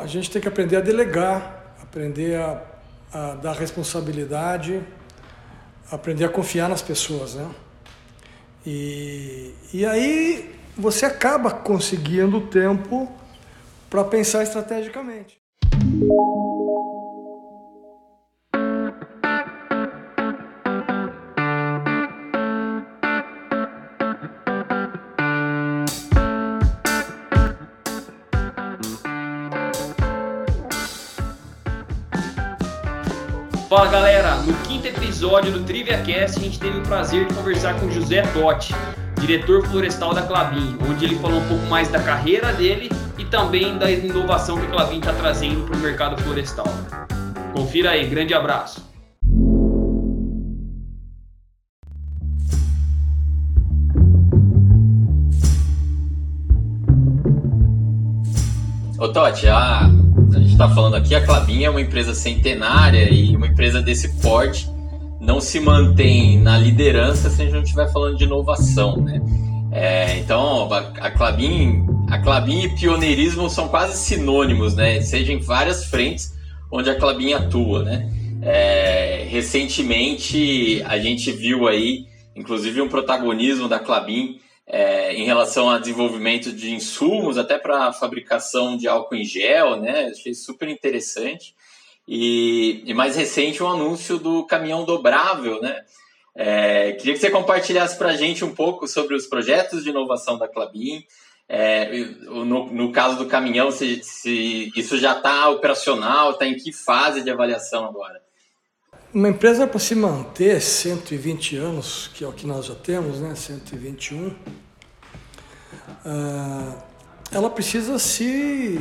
A gente tem que aprender a delegar, aprender a, a dar responsabilidade, aprender a confiar nas pessoas, né? E, e aí você acaba conseguindo tempo para pensar estrategicamente. Fala galera, no quinto episódio do Trivia Cast a gente teve o prazer de conversar com José Totti, diretor florestal da Clabin, onde ele falou um pouco mais da carreira dele e também da inovação que a Clabin está trazendo para o mercado florestal. Confira aí, grande abraço. Ô Totti, a, está falando aqui, a Clabin é uma empresa centenária e uma empresa desse porte não se mantém na liderança se a gente não estiver falando de inovação, né? É, então, a, Clabin, a Clabin e pioneirismo são quase sinônimos, né? Seja em várias frentes onde a Clabin atua, né? É, recentemente a gente viu aí, inclusive um protagonismo da Clabin é, em relação ao desenvolvimento de insumos, até para a fabricação de álcool em gel, né? Achei super interessante. E, e mais recente, o um anúncio do caminhão dobrável, né? É, queria que você compartilhasse para a gente um pouco sobre os projetos de inovação da Clabin. É, no, no, caso do caminhão, se, se isso já está operacional, está em que fase de avaliação agora? Uma empresa para se manter 120 anos, que é o que nós já temos, né, 121, uh, ela precisa se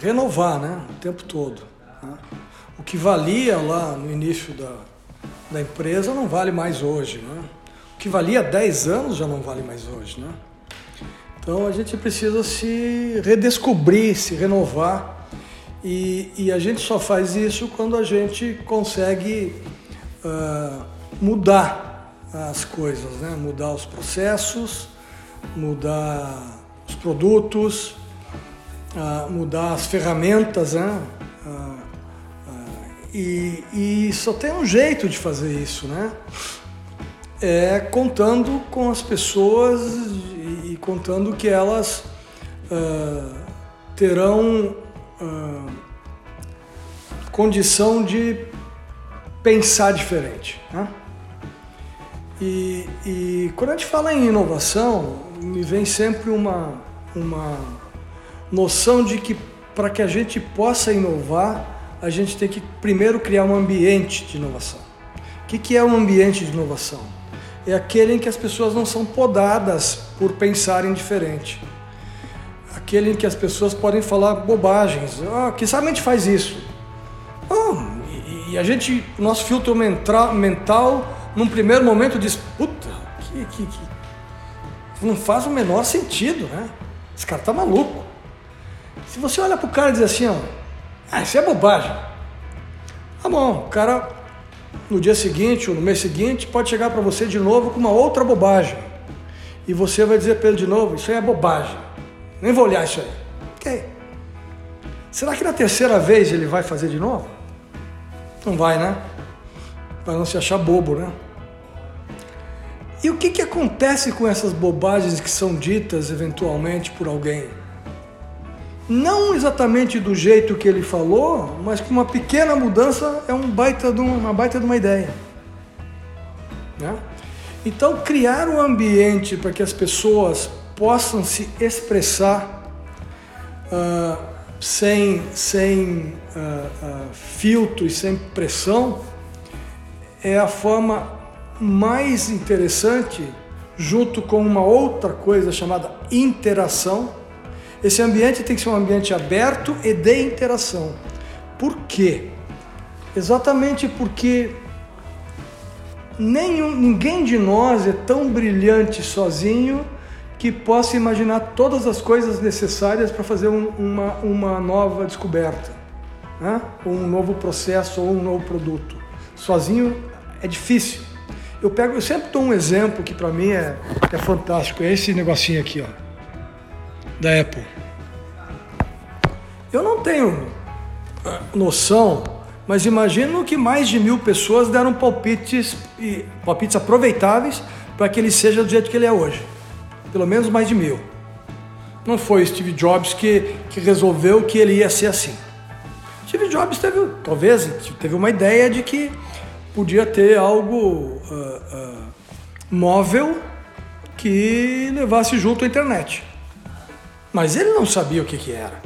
renovar né, o tempo todo. Né? O que valia lá no início da, da empresa não vale mais hoje. Né? O que valia 10 anos já não vale mais hoje. Né? Então a gente precisa se redescobrir, se renovar e, e, a gente só faz isso quando a gente consegue uh, mudar as coisas, né? mudar os processos, mudar os produtos, uh, mudar as ferramentas. Né? Uh, e, e, só tem um jeito de fazer isso, né? É contando com as pessoas e, e contando que elas terão condição de pensar diferente. Né? E, e, quando a gente fala em inovação, me vem sempre uma, uma noção de que para que a gente possa inovar, a gente tem que primeiro criar um ambiente de inovação. O que, que é um ambiente de inovação? É aquele em que as pessoas não são podadas por pensarem diferente aquele em que as pessoas podem falar bobagens. Ah, que sabe a gente faz isso? Ah, e, e, a gente, nosso filtro mental, mental, num primeiro momento diz, puta, que, que, que não faz o menor sentido, né? Esse cara tá maluco. Se você olha pro cara e diz assim, ó, ah, isso é bobagem. Tá bom, o cara no dia seguinte ou no mês seguinte pode chegar para você de novo com uma outra bobagem. E você vai dizer para ele de novo, isso aí é bobagem. Nem vou olhar isso aí. Ok. Será que na terceira vez ele vai fazer de novo? Não vai, né? Para não se achar bobo, né? E o que, que acontece com essas bobagens que são ditas eventualmente por alguém? Não exatamente do jeito que ele falou, mas com uma pequena mudança é um baita de uma, uma baita de uma ideia. Né? Então, criar um ambiente para que as pessoas possam se expressar uh, sem, sem uh, uh, filtro e sem pressão é a forma mais interessante, junto com uma outra coisa chamada interação. Esse ambiente tem que ser um ambiente aberto e de interação. Por quê? Exatamente porque nenhum, ninguém de nós é tão brilhante sozinho que possa imaginar todas as coisas necessárias para fazer um, uma, uma nova descoberta, né? ou um novo processo ou um novo produto. Sozinho é difícil. Eu pego, eu sempre dou um exemplo que para mim é, é fantástico, é esse negocinho aqui, ó, da Apple. Eu não tenho noção, mas imagino que mais de mil pessoas deram palpites, palpites aproveitáveis para que ele seja do jeito que ele é hoje. Pelo menos mais de mil. Não foi Steve Jobs que, que resolveu que ele ia ser assim. Steve Jobs teve, talvez, teve uma ideia de que podia ter algo uh, uh, móvel que levasse junto a internet. Mas ele não sabia o que, que era.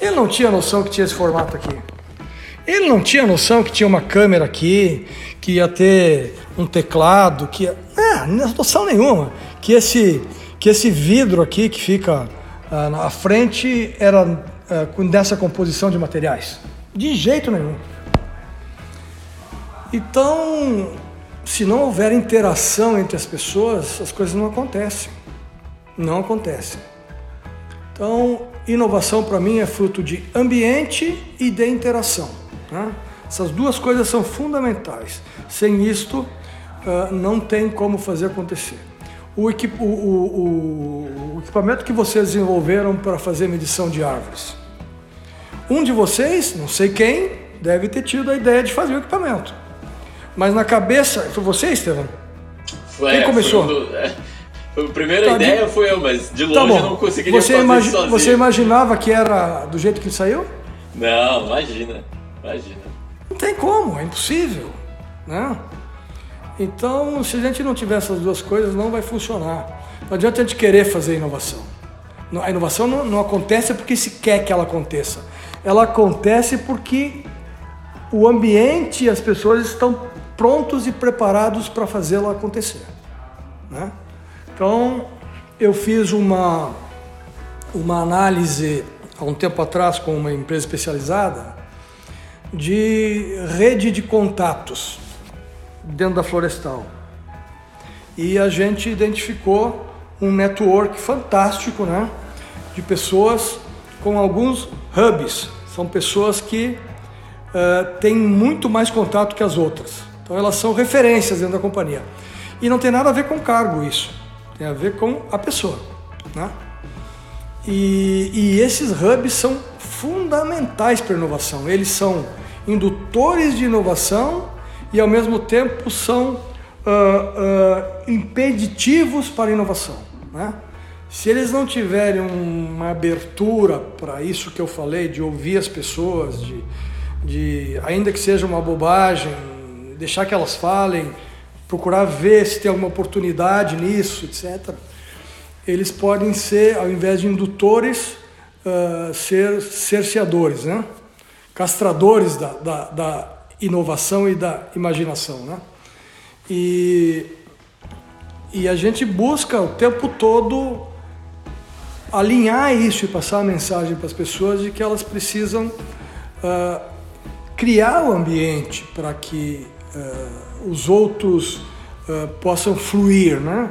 Ele não tinha noção que tinha esse formato aqui. Ele não tinha noção que tinha uma câmera aqui, que ia ter um teclado, que ia... Não noção nenhuma. Que esse, que esse vidro aqui que fica uh, na frente era uh, dessa composição de materiais. De jeito nenhum. Então, se não houver interação entre as pessoas, as coisas não acontecem. Não acontecem. Então, inovação para mim é fruto de ambiente e de interação. Né? Essas duas coisas são fundamentais. Sem isto, uh, não tem como fazer acontecer. O, equip, o, o, o, equipamento que vocês desenvolveram para fazer medição de árvores. Um de vocês, não sei quem, deve ter tido a ideia de fazer o equipamento. Mas na cabeça, foi você, Estevam? Foi, quem começou? Foi, um foi a primeira tá, ideia de... foi eu, mas de tá longe tá eu não conseguiria você fazer imagi... sozinho. Você imaginava que era do jeito que saiu? Não, imagina, imagina. Não tem como, é impossível, né? Então, se a gente não tiver essas duas coisas, não vai funcionar. Não adianta a gente querer fazer inovação. A inovação não, não acontece porque se quer que ela aconteça. Ela acontece porque o ambiente e as pessoas estão prontos e preparados para fazê-la acontecer. Né? Então, eu fiz uma, uma análise há um tempo atrás com uma empresa especializada de rede de contatos dentro da florestal. E a gente identificou um network fantástico, né? De pessoas com alguns hubs. São pessoas que uh, têm muito mais contato que as outras. Então elas são referências dentro da companhia. E não tem nada a ver com cargo isso. Tem a ver com a pessoa, né? E, e esses hubs são fundamentais para a inovação. Eles são indutores de inovação e ao mesmo tempo são uh, uh, impeditivos para a inovação. Né? Se eles não tiverem uma abertura para isso que eu falei, de ouvir as pessoas, de, de ainda que seja uma bobagem, deixar que elas falem, procurar ver se tem alguma oportunidade nisso, etc. Eles podem ser, ao invés de indutores, uh, ser cerceadores, né? castradores da, da, da inovação e da imaginação. Né? E, e a gente busca o tempo todo alinhar isso e passar a mensagem para as pessoas de que elas precisam uh, criar o ambiente para que uh, os outros uh, possam fluir, né?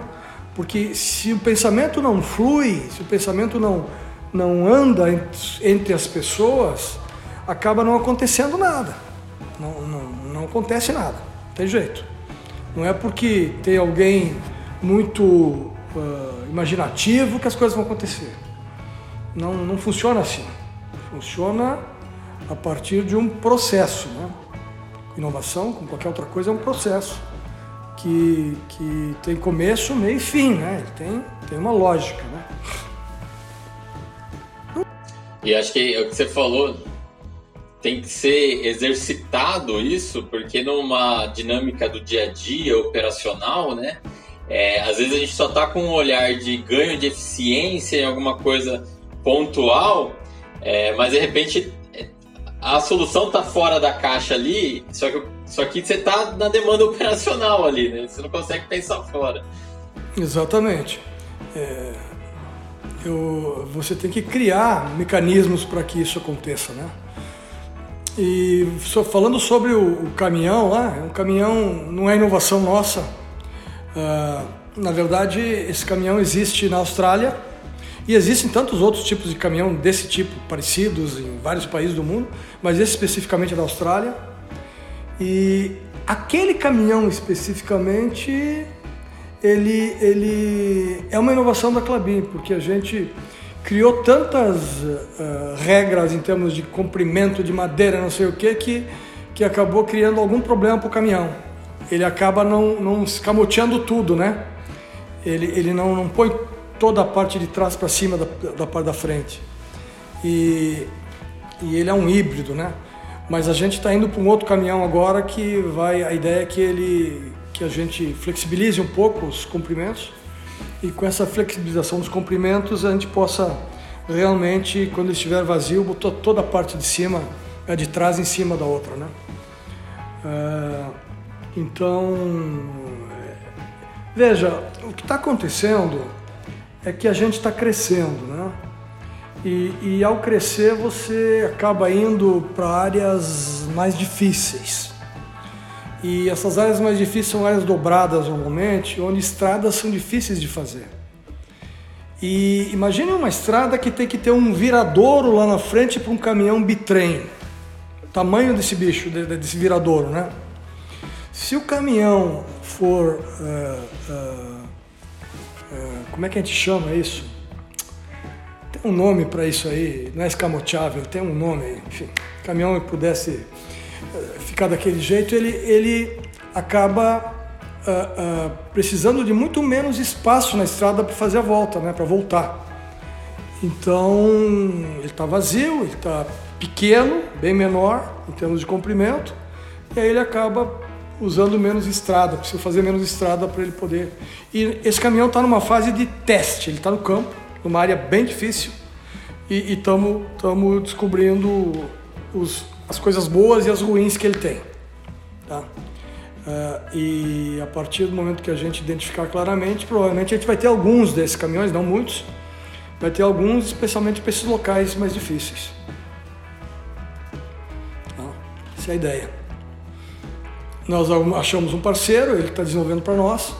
Porque se o pensamento não flui, se o pensamento não, não anda entre as pessoas, acaba não acontecendo nada. Não, não, não acontece nada, não tem jeito. Não é porque tem alguém muito uh, imaginativo que as coisas vão acontecer. Não, não funciona assim. Funciona a partir de um processo. Né? Inovação, como qualquer outra coisa, é um processo que, que tem começo, meio e fim. Né? Tem, tem uma lógica. Né? E acho que o que você falou tem que ser exercitado isso, porque numa dinâmica do dia a dia operacional, né? É, às vezes a gente só está com um olhar de ganho de eficiência em alguma coisa pontual, é, mas de repente a solução está fora da caixa ali, só que, só que você está na demanda operacional ali, né? Você não consegue pensar fora. Exatamente. É, eu, você tem que criar mecanismos para que isso aconteça, né? E falando sobre o, o caminhão lá, o caminhão não é inovação nossa. Uh, na verdade, esse caminhão existe na Austrália e existem tantos outros tipos de caminhão desse tipo, parecidos em vários países do mundo, mas esse especificamente é da Austrália. E aquele caminhão especificamente, ele, ele é uma inovação da Clabin, porque a gente criou tantas uh, regras em termos de comprimento de madeira, não sei o que, que, que acabou criando algum problema para o caminhão. Ele acaba não, não escamoteando tudo, né? Ele, ele não, não põe toda a parte de trás para cima da, da parte da frente. E, e ele é um híbrido, né? Mas a gente está indo para um outro caminhão agora que vai. A ideia é que ele que a gente flexibilize um pouco os comprimentos e com essa flexibilização dos comprimentos a gente possa realmente, quando estiver vazio, botar toda a parte de cima, a de trás em cima da outra, né? Uh, então, veja, o que está acontecendo é que a gente está crescendo, né? E, e, ao crescer você acaba indo para áreas mais difíceis. E essas áreas mais difíceis são áreas dobradas normalmente, onde estradas são difíceis de fazer. E imagine uma estrada que tem que ter um viradouro lá na frente para um caminhão bitrem. Tamanho desse bicho, desse viradouro, né? Se o caminhão for. Uh, uh, uh, como é que a gente chama isso? Tem um nome para isso aí, não é escamoteável, tem um nome. Enfim, caminhão pudesse ficar daquele jeito, ele, ele acaba uh, uh, precisando de muito menos espaço na estrada para fazer a volta, né, para voltar. Então ele está vazio, ele está pequeno, bem menor em termos de comprimento, e aí ele acaba usando menos estrada, precisa fazer menos estrada para ele poder. E esse caminhão está numa fase de teste, ele está no campo, numa área bem difícil, e estamos descobrindo os, as coisas boas e as ruins que ele tem. Tá? Uh, e a partir do momento que a gente identificar claramente, provavelmente a gente vai ter alguns desses caminhões, não muitos, vai ter alguns, especialmente para esses locais mais difíceis. Tá? Essa é a ideia. Nós achamos um parceiro, ele está desenvolvendo para nós,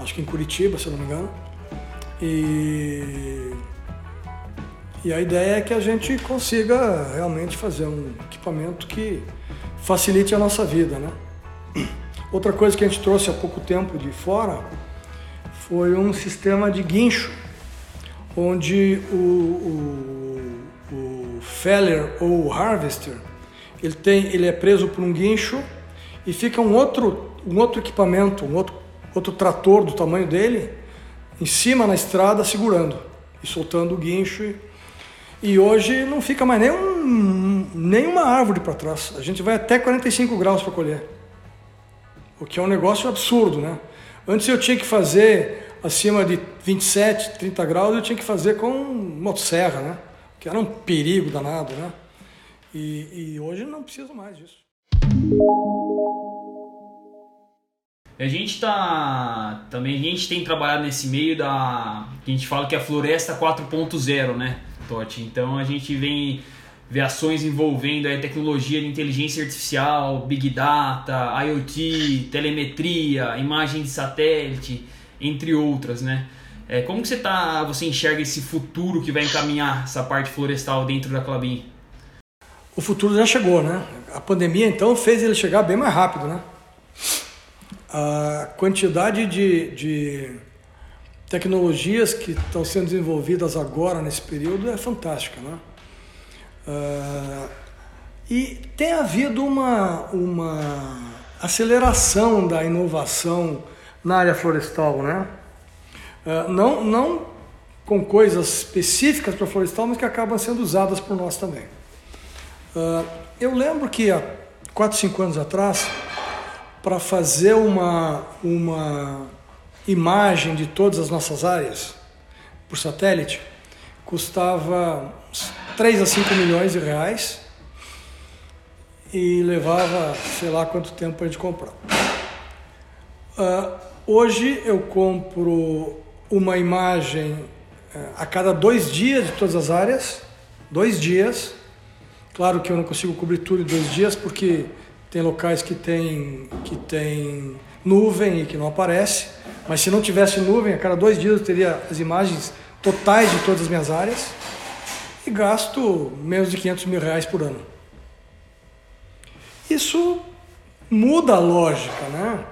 acho que em Curitiba, se eu não me engano. E e a ideia é que a gente consiga realmente fazer um equipamento que facilite a nossa vida, né? Outra coisa que a gente trouxe há pouco tempo de fora foi um sistema de guincho, onde o, o, o feller ou o harvester ele tem, ele é preso por um guincho e fica um outro, um outro equipamento, um outro, outro trator do tamanho dele em cima na estrada segurando e soltando o guincho e hoje não fica mais nem, um, nem uma árvore para trás. A gente vai até 45 graus para colher. O que é um negócio absurdo, né? Antes eu tinha que fazer acima de 27, 30 graus, eu tinha que fazer com motosserra, né? Que era um perigo danado, né? E, e hoje não preciso mais disso. A gente tá também a gente tem trabalhado nesse meio da que a gente fala que é a floresta 4.0, né? Totti. Então a gente vem ver ações envolvendo a tecnologia de inteligência artificial, big data, IoT, telemetria, imagem de satélite, entre outras, né? É, como que você tá, você enxerga esse futuro que vai encaminhar essa parte florestal dentro da Clabin? O futuro já chegou, né? A pandemia então fez ele chegar bem mais rápido, né? A quantidade de, de tecnologias que estão sendo desenvolvidas agora nesse período é fantástica, né? Uh, e tem havido uma, uma aceleração da inovação na área florestal, né? Uh, não, não com coisas específicas para florestal, mas que acabam sendo usadas por nós também. Uh, eu lembro que há 4, 5 anos atrás, para fazer uma, uma imagem de todas as nossas áreas por satélite custava 3 a 5 milhões de reais e levava sei lá quanto tempo para a gente comprar. Uh, hoje eu compro uma imagem uh, a cada dois dias de todas as áreas, dois dias. Claro que eu não consigo cobrir tudo em dois dias porque tem locais que tem, que tem nuvem e que não aparece. Mas se não tivesse nuvem, a cada dois dias eu teria as imagens totais de todas as minhas áreas e gasto menos de 500 mil reais por ano. Isso muda a lógica, né?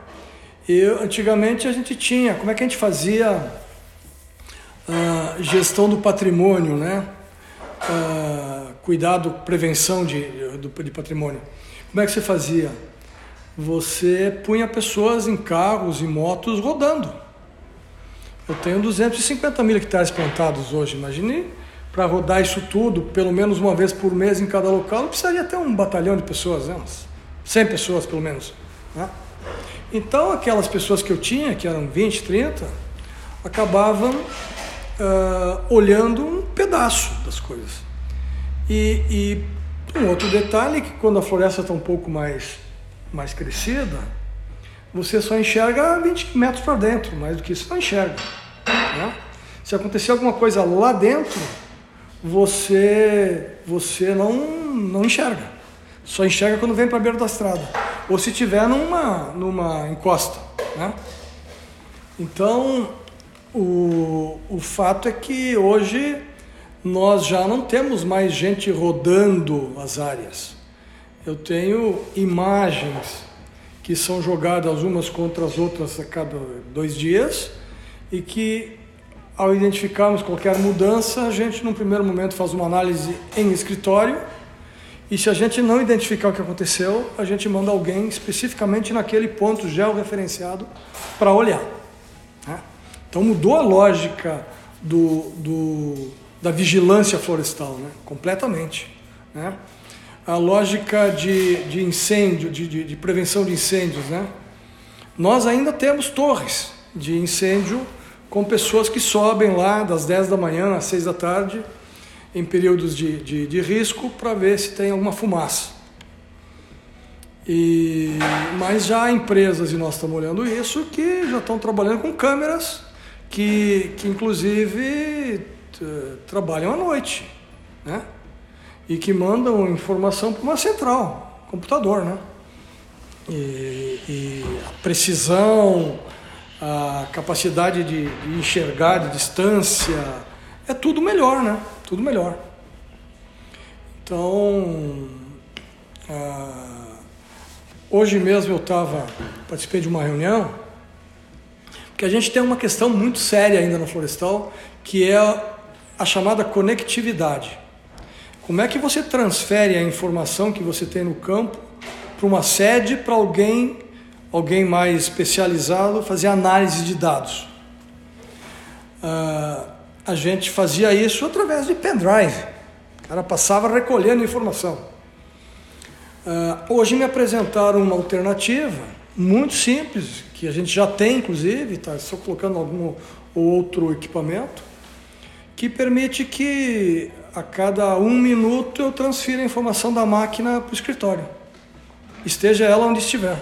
E antigamente a gente tinha, como é que a gente fazia uh, gestão do patrimônio, né? Uh, cuidado, prevenção de, de patrimônio. Como é que você fazia? Você punha pessoas em carros e motos rodando. Eu tenho 250 mil hectares plantados hoje, imagine para rodar isso tudo, pelo menos uma vez por mês em cada local, eu precisaria ter um batalhão de pessoas, né? Umas 100 pessoas pelo menos. Né? Então, aquelas pessoas que eu tinha, que eram 20, 30, acabavam uh, olhando um pedaço das coisas. E, e um outro detalhe é que quando a floresta está um pouco mais, mais crescida, você só enxerga 20 metros para dentro, mais do que isso não enxerga. Né? Se acontecer alguma coisa lá dentro, você, você não, não enxerga. Só enxerga quando vem para a beira da estrada. Ou se tiver numa, numa encosta. Né? Então, o, o fato é que hoje nós já não temos mais gente rodando as áreas. Eu tenho imagens que são jogadas umas contra as outras a cada dois dias e que ao identificarmos qualquer mudança, a gente, num primeiro momento, faz uma análise em escritório. E se a gente não identificar o que aconteceu, a gente manda alguém especificamente naquele ponto georreferenciado para olhar. Né? Então mudou a lógica do, do, da vigilância florestal, né? completamente. Né? A lógica de, de incêndio, de, de, de prevenção de incêndios. Né? Nós ainda temos torres de incêndio com pessoas que sobem lá das 10 da manhã às 6 da tarde, em períodos de, de, de risco, para ver se tem alguma fumaça. E, mas já há empresas, e nós estamos olhando isso, que já estão trabalhando com câmeras que, que inclusive trabalham à noite, né? E que mandam informação para uma central, computador, né? E, e a precisão, a capacidade de, de, enxergar de distância, é tudo melhor, né? Tudo melhor. Então, ah, hoje mesmo eu estava, participei de uma reunião, que a gente tem uma questão muito séria ainda no florestal, que é a chamada conectividade. Como é que você transfere a informação que você tem no campo para uma sede para alguém alguém mais especializado fazer análise de dados. Uh, a gente fazia isso através de pendrive. O cara passava recolhendo informação. Uh, hoje me apresentaram uma alternativa muito simples, que a gente já tem inclusive, está só colocando algum outro equipamento, que permite que a cada um minuto eu transfira a informação da máquina para o escritório, esteja ela onde estiver.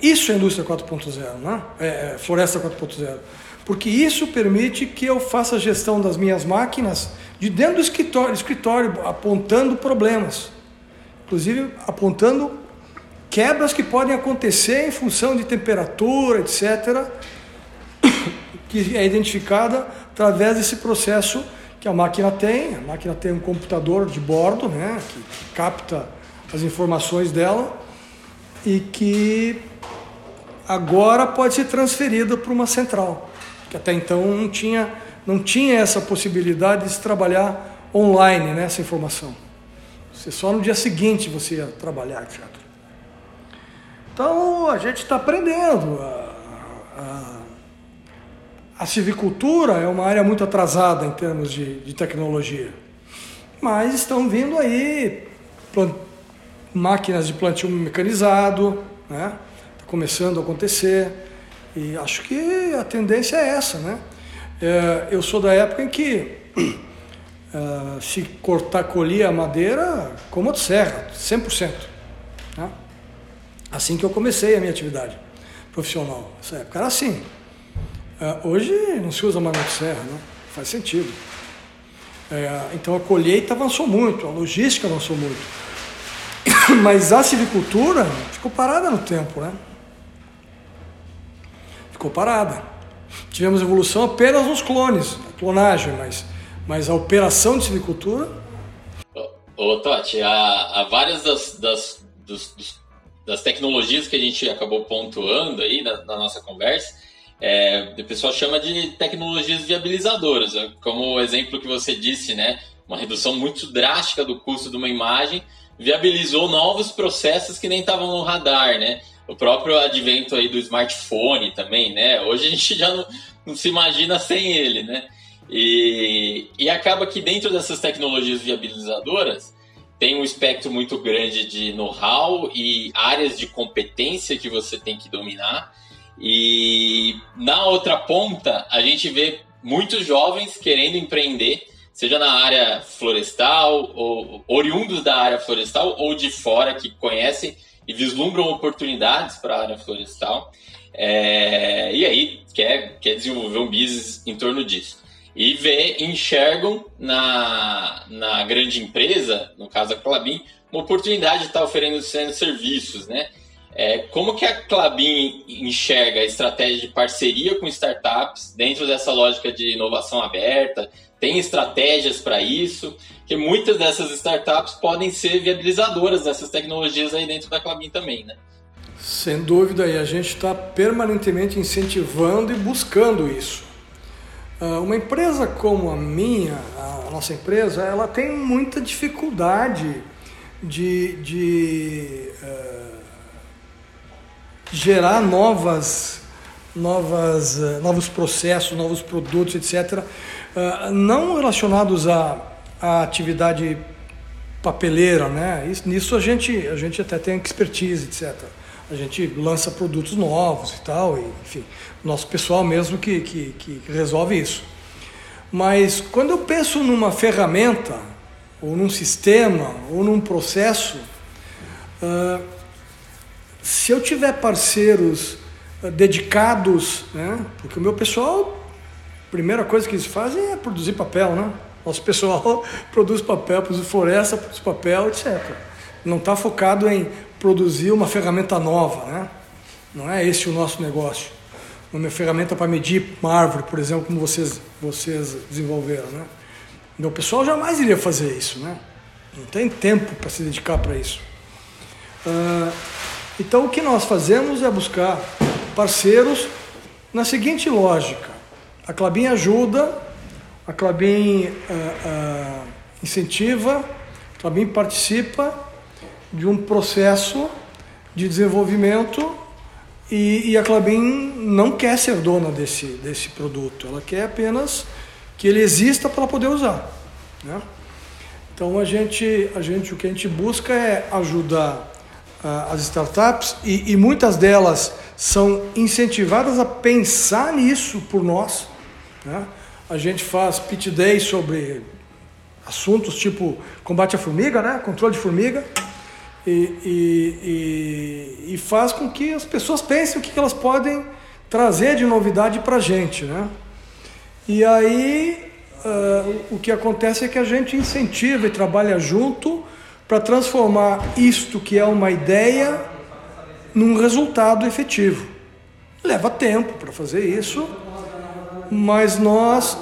Isso é indústria 4.0, né? É, é, floresta 4.0. Porque isso permite que eu faça a gestão das minhas máquinas de dentro do escritório, escritório apontando problemas. Inclusive apontando quebras que podem acontecer em função de temperatura, etc., que é identificada através desse processo que a máquina tem. A máquina tem um computador de bordo, né, que capta as informações dela e que agora pode ser transferida para uma central, que até então não tinha, não tinha essa possibilidade de se trabalhar online né, informação. Você só no dia seguinte você ia trabalhar, etc. Então a gente está aprendendo. A, a, a, civicultura é uma área muito atrasada em termos de, de tecnologia, mas estão vindo aí plant, máquinas de plantio mecanizado, né? começando a acontecer. E acho que a tendência é essa, né? É, eu sou da época em que é, se cortar, colher a madeira com motosserra, 100%. Né? Assim que eu comecei a minha atividade profissional. Nessa época era assim. É, hoje não se usa motosserra, né? Faz sentido. É, então a colheita avançou muito, a logística avançou muito. Mas a silvicultura ficou parada no tempo, né? ficou parada. Tivemos evolução apenas nos clones, a clonagem, mas, mas a operação de silvicultura. Ô, Totti, há, há várias das, das, dos, dos, das tecnologias que a gente acabou pontuando aí na, na nossa conversa, é, o pessoal chama de tecnologias viabilizadoras, é como o exemplo que você disse, né? Uma redução muito drástica do custo de uma imagem viabilizou novos processos que nem estavam no radar, né? O próprio advento aí do smartphone também, né? Hoje a gente já não, não se imagina sem ele, né? E, e acaba que dentro dessas tecnologias viabilizadoras tem um espectro muito grande de know-how e áreas de competência que você tem que dominar. E na outra ponta, a gente vê muitos jovens querendo empreender, seja na área florestal, ou oriundos da área florestal, ou de fora, que conhecem e vislumbram oportunidades para a área florestal. É, e aí quer, quer desenvolver um business em torno disso. E vê, enxergam na, na grande empresa, no caso a Clabin, uma oportunidade de estar oferecendo serviços, né? É, como que a Clabin enxerga a estratégia de parceria com startups dentro dessa lógica de inovação aberta? Tem estratégias para isso? Que muitas dessas startups podem ser viabilizadoras dessas tecnologias aí dentro da Clabin também, né? Sem dúvida, e a gente está permanentemente incentivando e buscando isso. Ah, uma empresa como a minha, a nossa empresa, ela tem muita dificuldade de, de uh, gerar novas, novas, uh, novos processos, novos produtos, etc., uh, não relacionados à, à atividade papeleira, né? Isso, nisso a gente, a gente até tem expertise, etc a gente lança produtos novos e tal, e, enfim, nosso pessoal mesmo que, que, que resolve isso. Mas quando eu penso numa ferramenta, ou num sistema, ou num processo, uh, se eu tiver parceiros uh, dedicados, né, porque o meu pessoal, a primeira coisa que eles fazem é produzir papel, né? Nosso pessoal produz papel, produz floresta, produz papel, etc. Não está focado em produzir uma ferramenta nova, né? Não é esse o nosso negócio. Uma ferramenta para medir uma árvore, por exemplo, como vocês, vocês desenvolveram, né? O pessoal jamais iria fazer isso, né? Não tem tempo para se dedicar para isso. Uh, então, o que nós fazemos é buscar parceiros na seguinte lógica. A Clabin ajuda, a Clabin uh, uh, incentiva, a Clabin participa de um processo de desenvolvimento e, e, a Clabin não quer ser dona desse, desse produto, ela quer apenas que ele exista para poder usar. Né? Então a gente, a gente, o que a gente busca é ajudar as startups e, e, muitas delas são incentivadas a pensar nisso por nós. Né? A gente faz pitch day sobre assuntos tipo combate à formiga, né? controle de formiga e, e, e, e faz com que as pessoas pensem o que elas podem trazer de novidade para a gente. Né? E aí uh, o que acontece é que a gente incentiva e trabalha junto para transformar isto que é uma ideia num resultado efetivo. Leva tempo para fazer isso, mas nós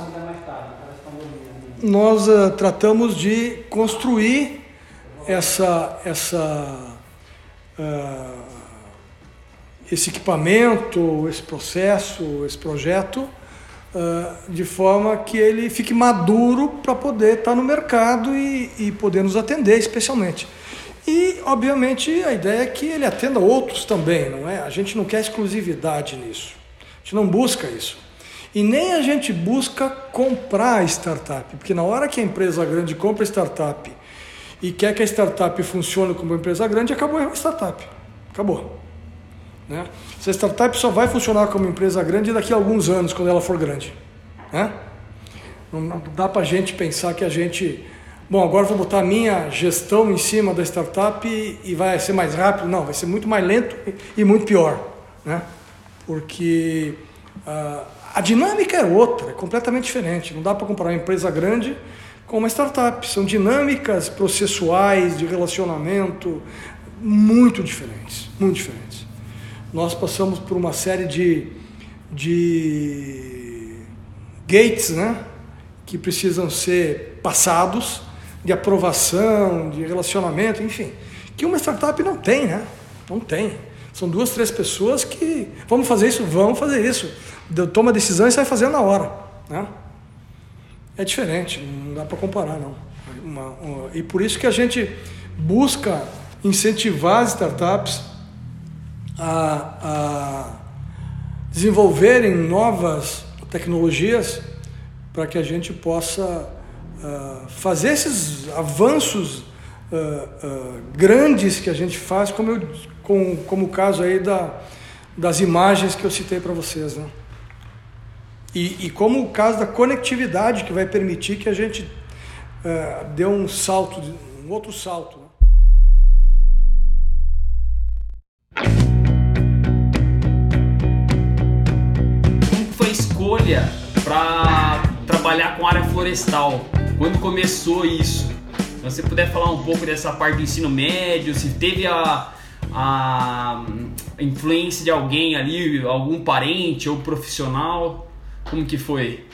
nós uh, tratamos de construir essa, essa, uh, esse equipamento, esse processo, esse projeto, de forma que ele fique maduro para poder estar tá no mercado e, e poder nos atender, especialmente. E, obviamente, a ideia é que ele atenda outros também, não é? A gente não quer exclusividade nisso. A gente não busca isso. E nem a gente busca comprar startup, porque na hora que a empresa grande compra startup e quer que a startup funcione como uma empresa grande, acabou a startup. Acabou. Né? Essa startup só vai funcionar como empresa grande daqui a alguns anos, quando ela for grande. Né? Não dá para a gente pensar que a gente. Bom, agora vou botar a minha gestão em cima da startup e, vai ser mais rápido. Não, vai ser muito mais lento e, e muito pior. Né? Porque uh, a dinâmica é outra, é completamente diferente. Não dá para comparar uma empresa grande com uma startup. São dinâmicas processuais de relacionamento muito diferentes, muito diferentes. Nós passamos por uma série de, de gates, né, que precisam ser passados, de aprovação, de relacionamento, enfim, que uma startup não tem, né? Não tem. São duas, três pessoas que vamos fazer isso, vamos fazer isso. toma decisão e sai fazendo na hora. Né? É diferente, não dá para comparar não. Uma, uma, e por isso que a gente busca incentivar as startups a, a desenvolverem novas tecnologias para que a gente possa uh, fazer esses avanços uh, uh, grandes que a gente faz, como, eu, com, como o caso aí da, das imagens que eu citei para vocês. Né? E, e, como o caso da conectividade que vai permitir que a gente dê um salto, um outro salto. Escolha para trabalhar com área florestal? Quando começou isso? Se você puder falar um pouco dessa parte do ensino médio, se teve a, a influência de alguém ali, algum parente ou profissional? Como que foi?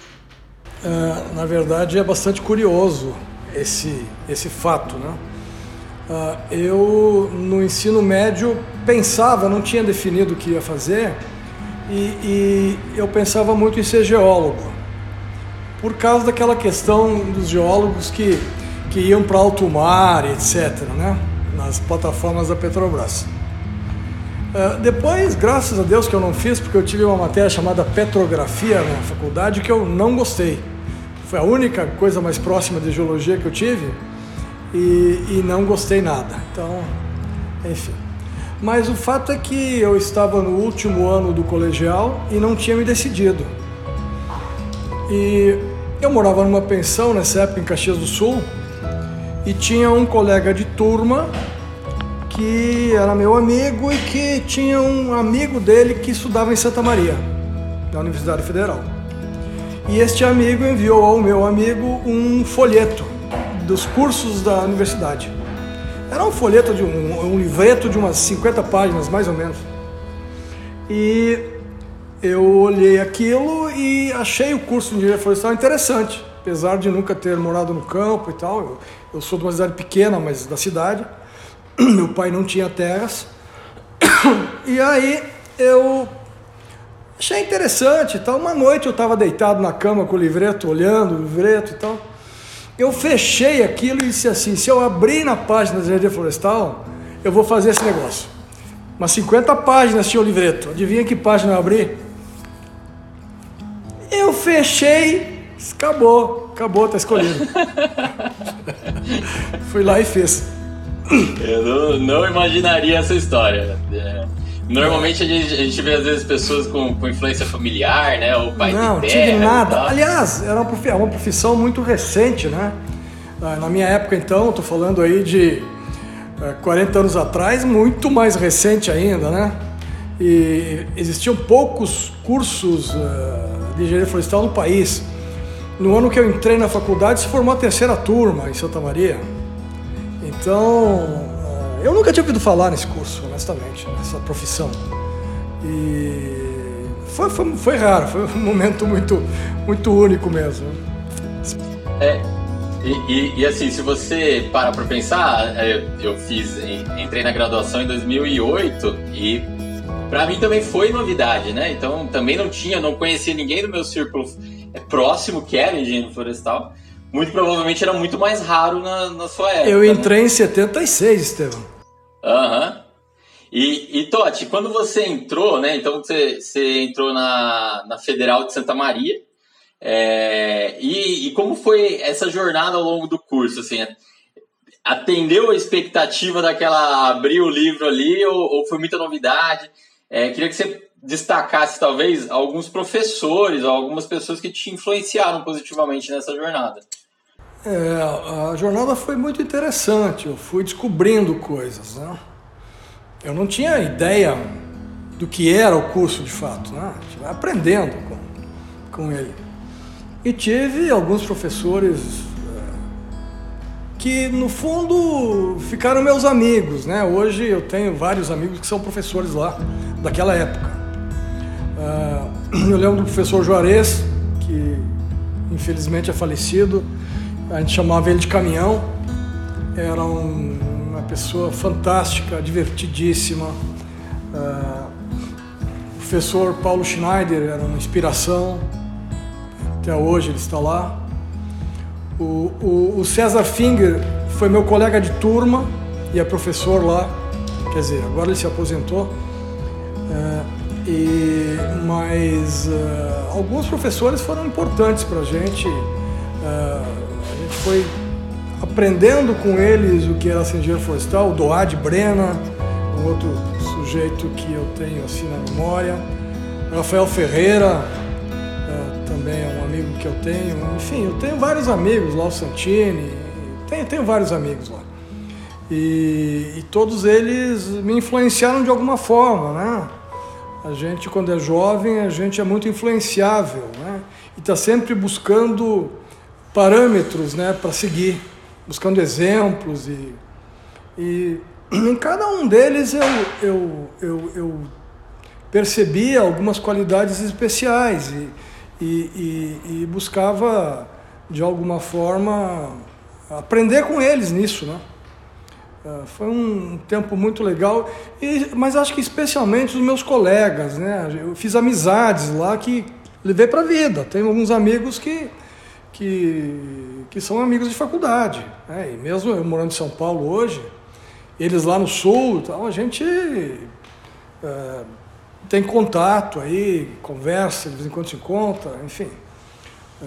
Uh, na verdade, é bastante curioso esse, esse fato, né? Uh, eu, no ensino médio, pensava, não tinha definido o que ia fazer, e, e eu pensava muito em ser geólogo, por causa daquela questão dos geólogos que, que iam para alto mar, etc., né? nas plataformas da Petrobras. Uh, depois, graças a Deus que eu não fiz, porque eu tive uma matéria chamada Petrografia na faculdade que eu não gostei. Foi a única coisa mais próxima de geologia que eu tive e, e não gostei nada. Então, enfim. Mas o fato é que eu estava no último ano do colegial e não tinha me decidido. E eu morava numa pensão nessa época em Caxias do Sul e tinha um colega de turma que era meu amigo e que tinha um amigo dele que estudava em Santa Maria, da Universidade Federal. E este amigo enviou ao meu amigo um folheto dos cursos da universidade. Era um folheto de um, um livreto de umas 50 páginas, mais ou menos. E eu olhei aquilo e achei o curso de engenharia florestal interessante, apesar de nunca ter morado no campo e tal. Eu, eu sou de uma cidade pequena, mas da cidade. meu pai não tinha terras. E aí eu achei interessante. Então, uma noite eu estava deitado na cama com o livreto, olhando o livreto e tal. Eu fechei aquilo e disse assim: se eu abrir na página da Jardim Florestal, eu vou fazer esse negócio. Umas 50 páginas tinha o livreto. Adivinha que página eu abri? Eu fechei, acabou, acabou, tá escolhido. Fui lá e fiz. Eu não, não, imaginaria essa história. É, normalmente a gente, a gente, vê às vezes pessoas com, com influência familiar, né? O pai não, de terra. Não, tive nada. Aliás, era uma, profissão muito recente, né? Ah, na minha época, então, estou falando aí de 40 é, anos atrás, muito mais recente ainda, né? E existiam poucos cursos uh, de engenharia florestal no país. No ano que eu entrei na faculdade, se formou a terceira turma em Santa Maria. Então, eu nunca tinha ouvido falar nesse curso, honestamente, nessa profissão. E foi, foi, foi raro, foi um momento muito, muito único mesmo. É, e, e, e, assim, se você para para pensar, é, eu fiz, entrei na graduação em 2008 e para mim também foi novidade, né? Então também não tinha, não conhecia ninguém do meu círculo é, próximo que era engenheiro florestal muito provavelmente era muito mais raro na, na sua época. Eu né? entrei né? em 76, Estevão. Aham. Uhum. E, e Totti, quando você entrou, né? Então você, você entrou na, na Federal de Santa Maria. É, e, e como foi essa jornada ao longo do curso? Assim, atendeu a expectativa daquela abrir o livro ali ou, ou foi muita novidade? É, queria que você destacasse talvez alguns professores algumas pessoas que te influenciaram positivamente nessa jornada. É, a jornada foi muito interessante, eu fui descobrindo coisas. Né? Eu não tinha ideia do que era o curso de fato, né? vai aprendendo com, com ele. E tive alguns professores é, que, no fundo, ficaram meus amigos. Né? Hoje eu tenho vários amigos que são professores lá, daquela época. É, eu lembro do professor Juarez, que infelizmente é falecido a gente chamava ele de caminhão. Era um, uma pessoa fantástica, divertidíssima. Uh, professor Paulo Schneider era uma inspiração, até hoje ele está lá. O, o, o César Finger foi meu colega de turma e é professor lá, quer dizer, agora ele se aposentou. É, e, mas uh, alguns professores foram importantes para a gente. Uh, gente foi aprendendo com eles o que era engenheiro florestal, o Doad Brena, um outro sujeito que eu tenho assim na memória, Rafael Ferreira, uh, também é um amigo que eu tenho, enfim, eu tenho vários amigos lá, o Santini, tenho, tenho vários amigos lá. E, e todos eles me influenciaram de alguma forma, né? A gente, quando é jovem, a gente é muito influenciável, né? E está sempre buscando parâmetros, né, para seguir, buscando exemplos e, e em cada um deles eu, eu, eu, eu percebia algumas qualidades especiais e, e, e, e buscava de alguma forma aprender com eles nisso, né? Ah, foi um tempo muito legal, e, mas acho que especialmente os meus colegas, né? Eu fiz amizades lá que levei para a vida. Tenho alguns amigos que, que, que são amigos de faculdade. Né? E mesmo eu morando em São Paulo hoje, eles lá no sul, então a gente é, tem contato aí, conversa, de vez em quando se encontra, enfim. É,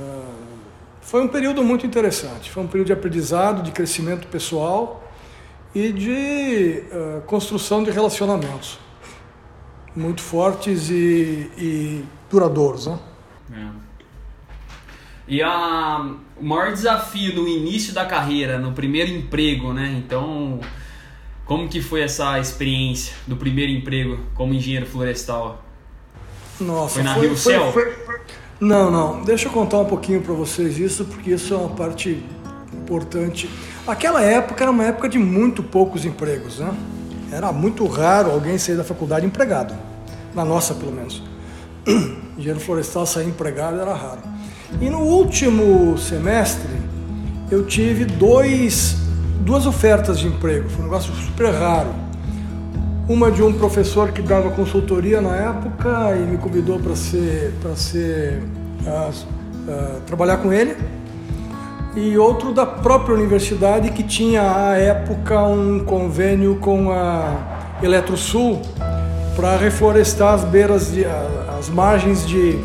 foi um período muito interessante, foi um período de aprendizado, de crescimento pessoal e de uh, construção de relacionamentos muito fortes e, e duradouros. Né? É. E a, o maior desafio no início da carreira, no primeiro emprego, né? Então, como que foi essa experiência do primeiro emprego como engenheiro florestal? Nossa, foi na foi, Rio Céu? Foi, foi, não, não. Deixa eu contar um pouquinho para vocês isso, porque isso é uma parte importante. Aquela época era uma época de muito poucos empregos, né? Era muito raro alguém sair da faculdade empregado, na nossa pelo menos. Engenheiro florestal sair empregado era raro. E no último semestre eu tive dois, duas ofertas de emprego, foi um negócio super raro. Uma de um professor que dava consultoria na época e me convidou para ser, para ser uh, uh, trabalhar com ele e outro da própria universidade que tinha à época um convênio com a Eletrosul para reflorestar as beiras, de, as margens de,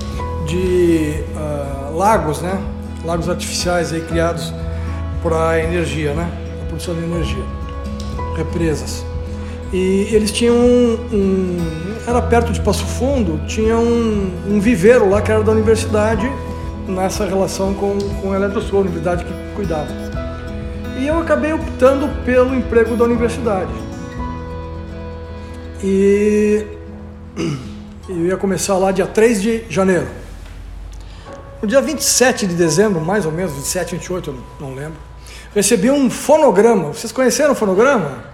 de uh, lagos, né? Lagos artificiais aí criados para energia, né? A produção de energia, represas. E eles tinham um, um era perto de Passo Fundo, tinha um, um viveiro lá que era da universidade nessa relação com, com a Eletrosul, a universidade que cuidava. E eu acabei optando pelo emprego da universidade. E eu ia começar lá dia 3 de janeiro. No dia 27 de dezembro, mais ou menos, 27, 28, eu não lembro, recebi um fonograma. Vocês conheceram o fonograma?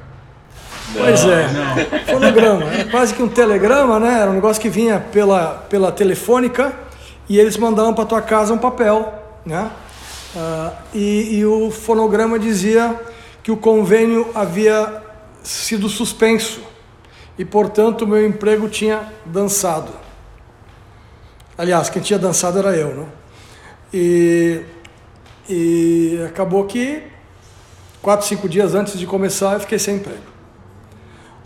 Não, pois é, não. fonograma. Era quase que um telegrama, né? Era um negócio que vinha pela, pela telefônica e eles mandavam para tua casa um papel, né? Uh, e, e o fonograma dizia que o convênio havia sido suspenso e, portanto, o meu emprego tinha dançado. Aliás, quem tinha dançado era eu, né? E, e acabou que quatro, cinco dias antes de começar eu fiquei sem emprego.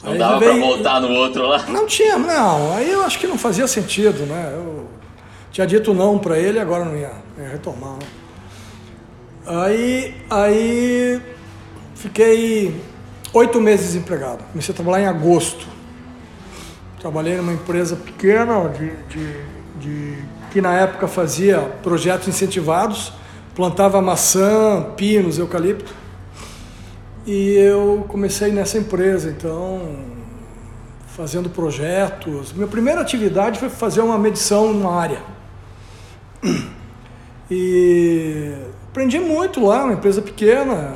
Não aí dava veio... para voltar no outro lá? Não tinha, não. Aí eu acho que não fazia sentido, né? Eu tinha dito não para ele, agora não ia, ia retomar. Né? Aí, aí fiquei oito meses desempregado. Comecei a trabalhar em agosto. Trabalhei numa empresa pequena de, de, de, que na época fazia projetos incentivados, plantava maçã, pinos, eucalipto. E eu comecei nessa empresa, então, fazendo projetos. Minha primeira atividade foi fazer uma medição numa área. E aprendi muito lá, uma empresa pequena,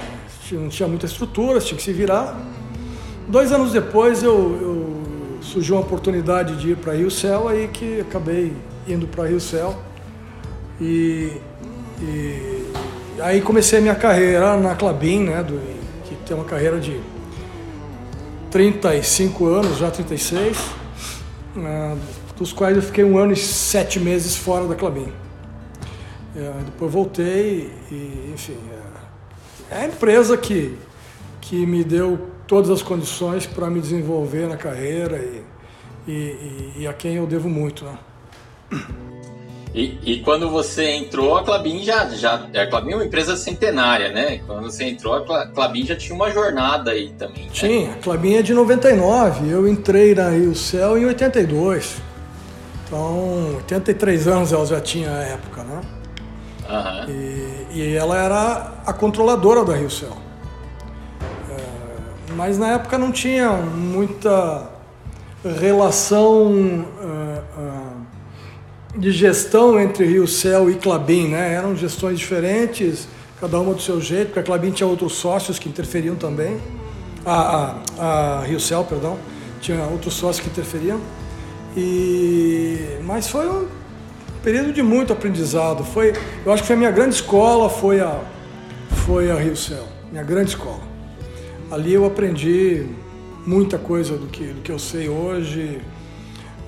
não tinha muita estrutura, tinha que se virar. Dois anos depois eu, eu surgiu uma oportunidade de ir para Rio Céu, aí que acabei indo para Rio Céu. E, e, aí comecei a minha carreira na Clabin, né, do, que tem uma carreira de 35 anos, já 36. Uh, dos quais eu fiquei um ano e sete meses fora da Clabin. É, depois voltei e, enfim, é, é a empresa que, que me deu todas as condições para me desenvolver na carreira e, e, e, a quem eu devo muito. Né? E, e, quando você entrou, a Clabin já, já. A Clabin é uma empresa centenária, né? Quando você entrou, a Clabin já tinha uma jornada aí também. Né? Sim, a Clabin é de 99. Eu entrei na Rio Céu em 82. Então, 83 anos ela já tinha a época, né? Uhum. E, e, ela era a controladora da Rio Céu. É, mas na época não tinha muita relação uh, de gestão entre Rio Céu e Clabin, né? Eram gestões diferentes, cada uma do seu jeito, porque a Clabin tinha outros sócios que interferiam também. A, a, a Rio Céu, perdão, tinha outros sócios que interferiam. E, mas foi um período de muito aprendizado. Foi, eu acho que foi a minha grande escola, foi a, foi a Rio Céu, minha grande escola. Ali eu aprendi muita coisa do que, do que eu sei hoje,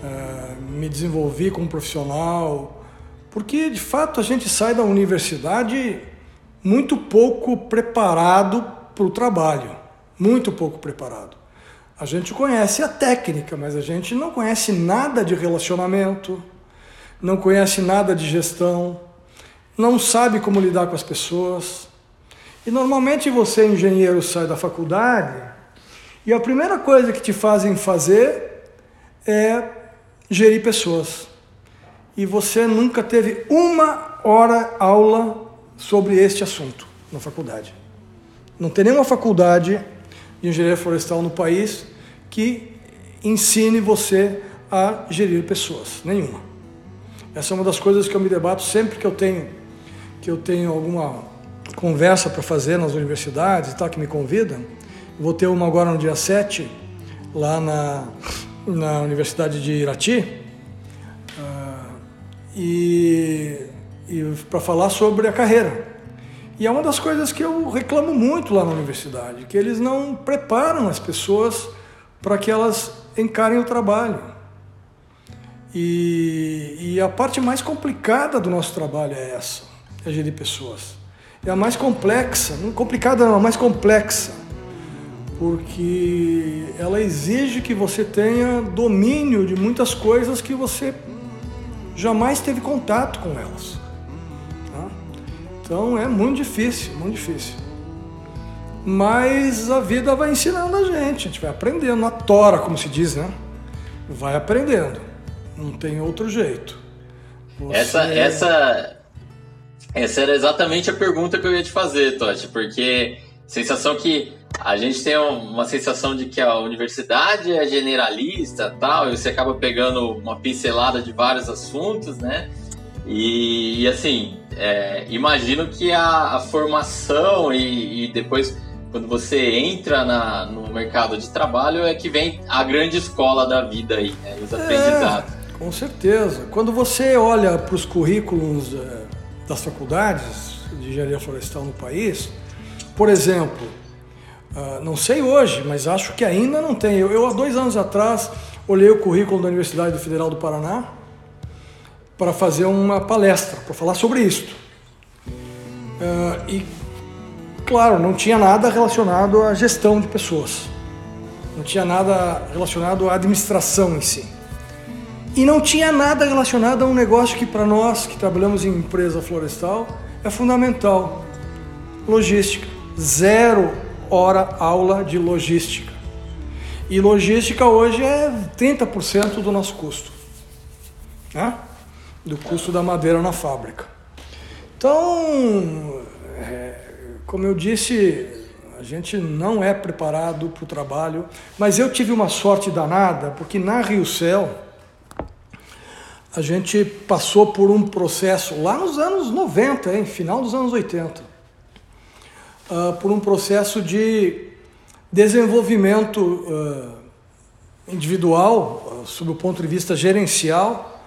é, me desenvolvi como profissional, porque de fato a gente sai da universidade muito pouco preparado para o trabalho, muito pouco preparado. A gente conhece a técnica, mas a gente não conhece nada de relacionamento, não conhece nada de gestão, não sabe como lidar com as pessoas. E normalmente você, engenheiro, sai da faculdade e a primeira coisa que te fazem fazer é gerir pessoas. E você nunca teve uma hora aula sobre este assunto na faculdade. Não tem nenhuma faculdade de engenharia florestal no país que ensine você a gerir pessoas. Nenhuma. Essa é uma das coisas que eu me debato sempre que eu tenho que eu tenho alguma conversa para fazer nas universidades e tal, que me convidam. Vou ter uma agora no dia 7, lá na, na Universidade de Irati, uh, e, e para falar sobre a carreira. E é uma das coisas que eu reclamo muito lá na universidade, que eles não preparam as pessoas para que elas encarem o trabalho. E, e, a parte mais complicada do nosso trabalho é essa, é gerir pessoas. É a mais complexa, não complicada não, a mais complexa, porque ela exige que você tenha domínio de muitas coisas que você jamais teve contato com elas. Tá? Então é muito difícil, muito difícil. Mas a vida vai ensinando a gente, a gente vai aprendendo, a tora, como se diz, né? Vai aprendendo. Não tem outro jeito. Você... Essa, essa, essa era exatamente a pergunta que eu ia te fazer, Totti, porque sensação que a gente tem uma sensação de que a universidade é generalista tal, e você acaba pegando uma pincelada de vários assuntos, né? E, e assim, é, imagino que a, a formação e, e, depois quando você entra na, no mercado de trabalho é que vem a grande escola da vida aí, né? os é. aprendizados. Com certeza. Quando você olha para os currículos é, das faculdades de engenharia florestal no país, por exemplo, uh, não sei hoje, mas acho que ainda não tem. Eu, eu, há dois anos atrás, olhei o currículo da Universidade Federal do Paraná para fazer uma palestra, para falar sobre isso. Uh, e, claro, não tinha nada relacionado à gestão de pessoas. Não tinha nada relacionado à administração em si. E não tinha nada relacionado a um negócio que para nós que trabalhamos em empresa florestal é fundamental. Logística. Zero hora aula de logística. E logística hoje é 30% do nosso custo. Né? Do custo da madeira na fábrica. Então, é, como eu disse, a gente não é preparado para o trabalho, mas eu tive uma sorte danada, porque na Rio Céu, a gente passou por um processo lá nos anos 90, hein, final dos anos 80, uh, por um processo de desenvolvimento uh, individual, uh, sob o ponto de vista gerencial,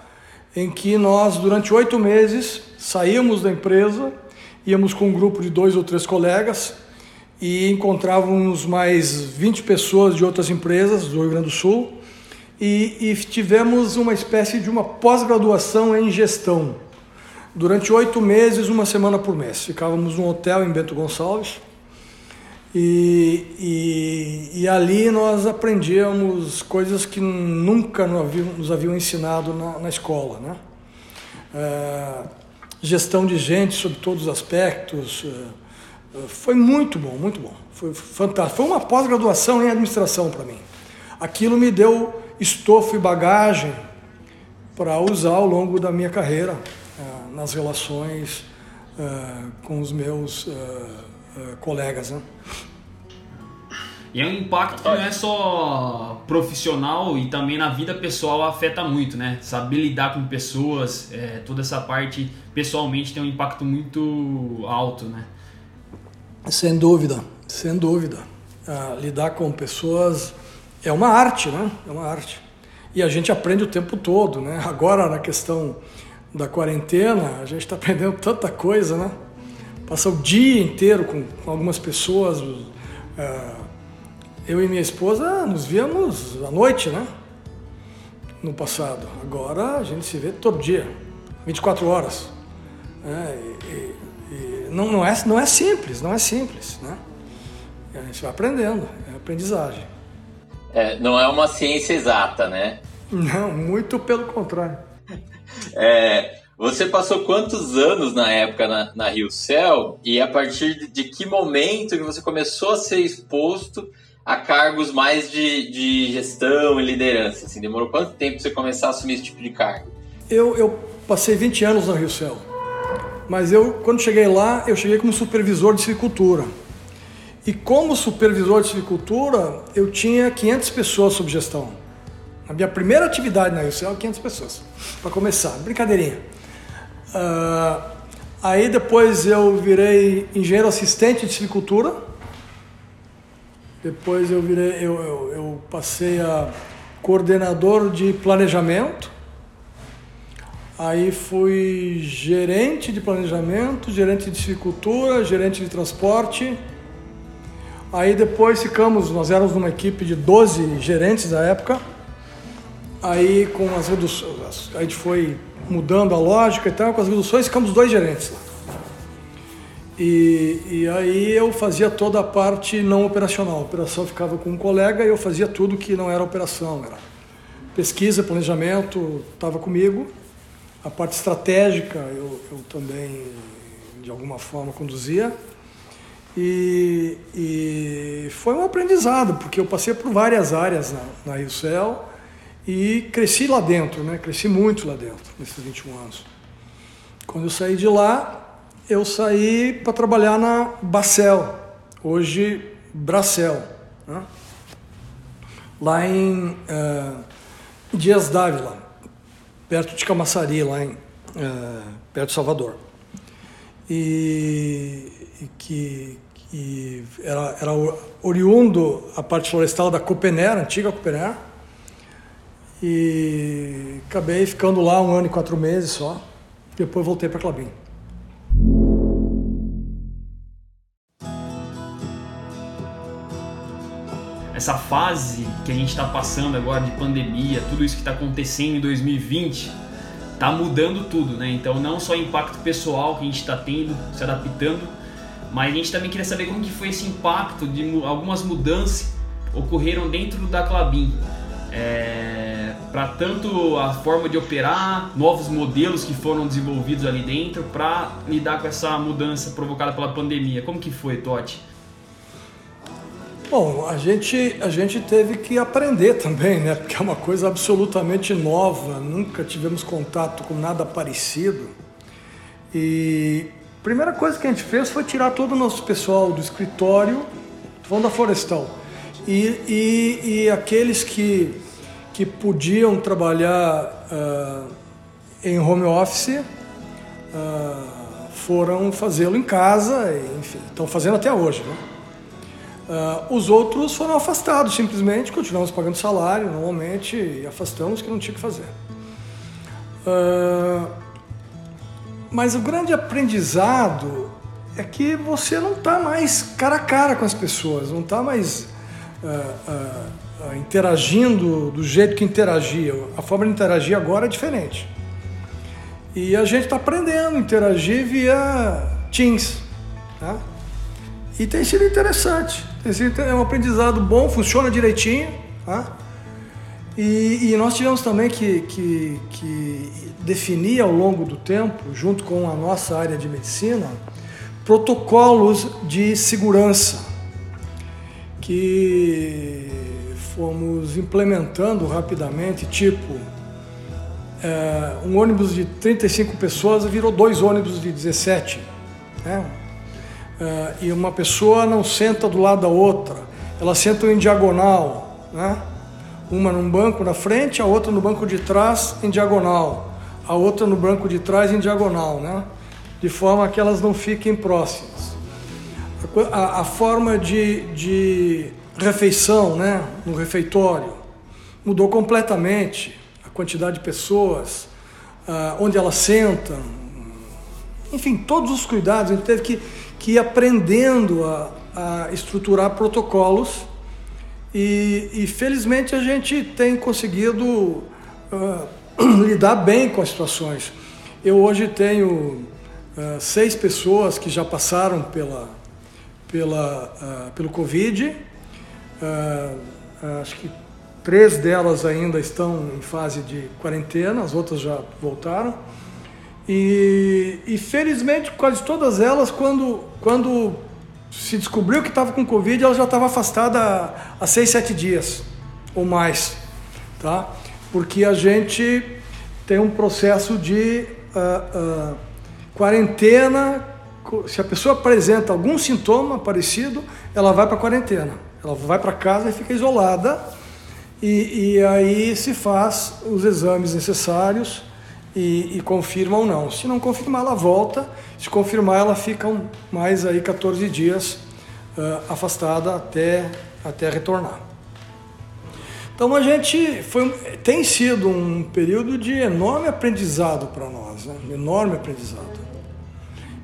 em que nós, durante oito meses, saíamos da empresa, íamos com um grupo de dois ou três colegas e encontrávamos mais 20 pessoas de outras empresas do Rio Grande do Sul e, e tivemos uma espécie de uma pós-graduação em gestão. Durante oito meses, uma semana por mês. Ficávamos num hotel em Bento Gonçalves e, e, e ali nós aprendíamos coisas que nunca nos haviam ensinado na, na escola. Né? É, gestão de gente sob todos os aspectos. É, foi muito bom, muito bom. Foi fantástico. Foi uma pós-graduação em administração para mim. Aquilo me deu estofo e bagagem para usar ao longo da minha carreira nas relações uh, com os meus uh, colegas. Né? E é um impacto que não é só profissional e também na vida pessoal afeta muito, né? Saber lidar com pessoas, é, toda essa parte pessoalmente tem um impacto muito alto, né? Sem dúvida, sem dúvida. lidar com pessoas é uma arte, né? É uma arte. E a gente aprende o tempo todo, né? Agora, na questão da quarentena, a gente está aprendendo tanta coisa, né? Passa o dia inteiro com, algumas pessoas. Uh, eu e minha esposa nos víamos à noite, né? No passado. Agora a gente se vê todo dia, 24 horas. É, e, e, não, não, é, não é simples, não é simples, né? E a gente vai aprendendo, é aprendizagem. É, não é uma ciência exata, né? Não, muito pelo contrário. É, você passou quantos anos na época na, na Rio Cell e a partir de, de, que momento que você começou a ser exposto a cargos mais de, de gestão e liderança? Assim, demorou quanto tempo você começar a assumir esse tipo de cargo? Eu, eu passei 20 anos na Rio Cell, mas eu quando cheguei lá eu cheguei como supervisor de silvicultura. E como supervisor de silvicultura, eu tinha 500 pessoas sob gestão. A minha primeira atividade na UCL, 500 pessoas, para começar, brincadeirinha. Uh, aí depois eu virei engenheiro assistente de silvicultura. Depois eu virei, eu, eu, eu passei a coordenador de planejamento. Aí fui gerente de planejamento, gerente de silvicultura, gerente de transporte Aí depois ficamos, nós éramos uma equipe de 12 gerentes da época. Aí com as reduções, a gente foi mudando a lógica e tal, com as reduções ficamos dois gerentes lá. E, e aí eu fazia toda a parte não operacional. A operação ficava com um colega e eu fazia tudo que não era operação. Era pesquisa, planejamento, estava comigo. A parte estratégica eu, eu também, de alguma forma, conduzia. E, e, foi um aprendizado, porque eu passei por várias áreas na, na Rio e cresci lá dentro, né? cresci muito lá dentro, nesses 21 anos. Quando eu saí de lá, eu saí para trabalhar na Bacel, hoje Bracel, né? lá em uh, Dias Dávila, perto de Camaçari, lá em, uh, perto de Salvador. E que, que era, era oriundo a parte florestal da Copener, antiga Copener, e acabei ficando lá um ano e quatro meses só, depois voltei para Clabin. Essa fase que a gente está passando agora de pandemia, tudo isso que está acontecendo em 2020, está mudando tudo, né? Então não só impacto pessoal que a gente está tendo, se adaptando, mas a gente também queria saber como que foi esse impacto de algumas mudanças ocorreram dentro da Clabin. É, para tanto a forma de operar, novos modelos que foram desenvolvidos ali dentro para lidar com essa mudança provocada pela pandemia. Como que foi, Totti? Bom, a gente, a gente teve que aprender também, né? Porque é uma coisa absolutamente nova, nunca tivemos contato com nada parecido. E Primeira coisa que a gente fez foi tirar todo o nosso pessoal do escritório, falando da Florestal, e, e, e aqueles que, que podiam trabalhar uh, em home office uh, foram fazê-lo em casa, enfim, estão fazendo até hoje. Né? Uh, os outros foram afastados, simplesmente, continuamos pagando salário normalmente e afastamos que não tinha que fazer. Mas o grande aprendizado é que você não está mais cara a cara com as pessoas, não está mais uh, uh, interagindo do jeito que interagia. A forma de interagir agora é diferente. E a gente está aprendendo a interagir via Teams. Tá? E tem sido interessante. Tem sido, é um aprendizado bom, funciona direitinho. Tá? E, e, nós tivemos também que, que, que, definir ao longo do tempo, junto com a nossa área de medicina, protocolos de segurança que fomos implementando rapidamente, tipo, é, um ônibus de 35 pessoas virou dois ônibus de 17. Né? É, e uma pessoa não senta do lado da outra, elas sentam em diagonal, né? uma num banco na frente, a outra no banco de trás em diagonal, a outra no banco de trás em diagonal, né? de forma que elas não fiquem próximas. A, a forma de, de refeição né? no refeitório mudou completamente a quantidade de pessoas, uh, onde elas sentam, enfim, todos os cuidados. A gente teve que, que ir aprendendo a, a estruturar protocolos e, e, felizmente a gente tem conseguido uh, lidar bem com as situações. Eu hoje tenho uh, seis pessoas que já passaram pela, pela, uh, pelo Covid. Acho que três delas ainda estão em fase de quarentena, as outras já voltaram. E, e felizmente quase todas elas, quando, quando se descobriu que estava com Covid, ela já estava afastada há seis, sete dias ou mais, tá? Porque a gente tem um processo de uh, uh, quarentena. Se a pessoa apresenta algum sintoma parecido, ela vai para quarentena. Ela vai para casa e fica isolada. E, e, aí se faz os exames necessários e, e confirma ou não. Se não confirmar, ela volta se confirmar, ela fica mais aí 14 dias uh, afastada até, até retornar. Então a gente foi, tem sido um período de enorme aprendizado para nós, né? enorme aprendizado.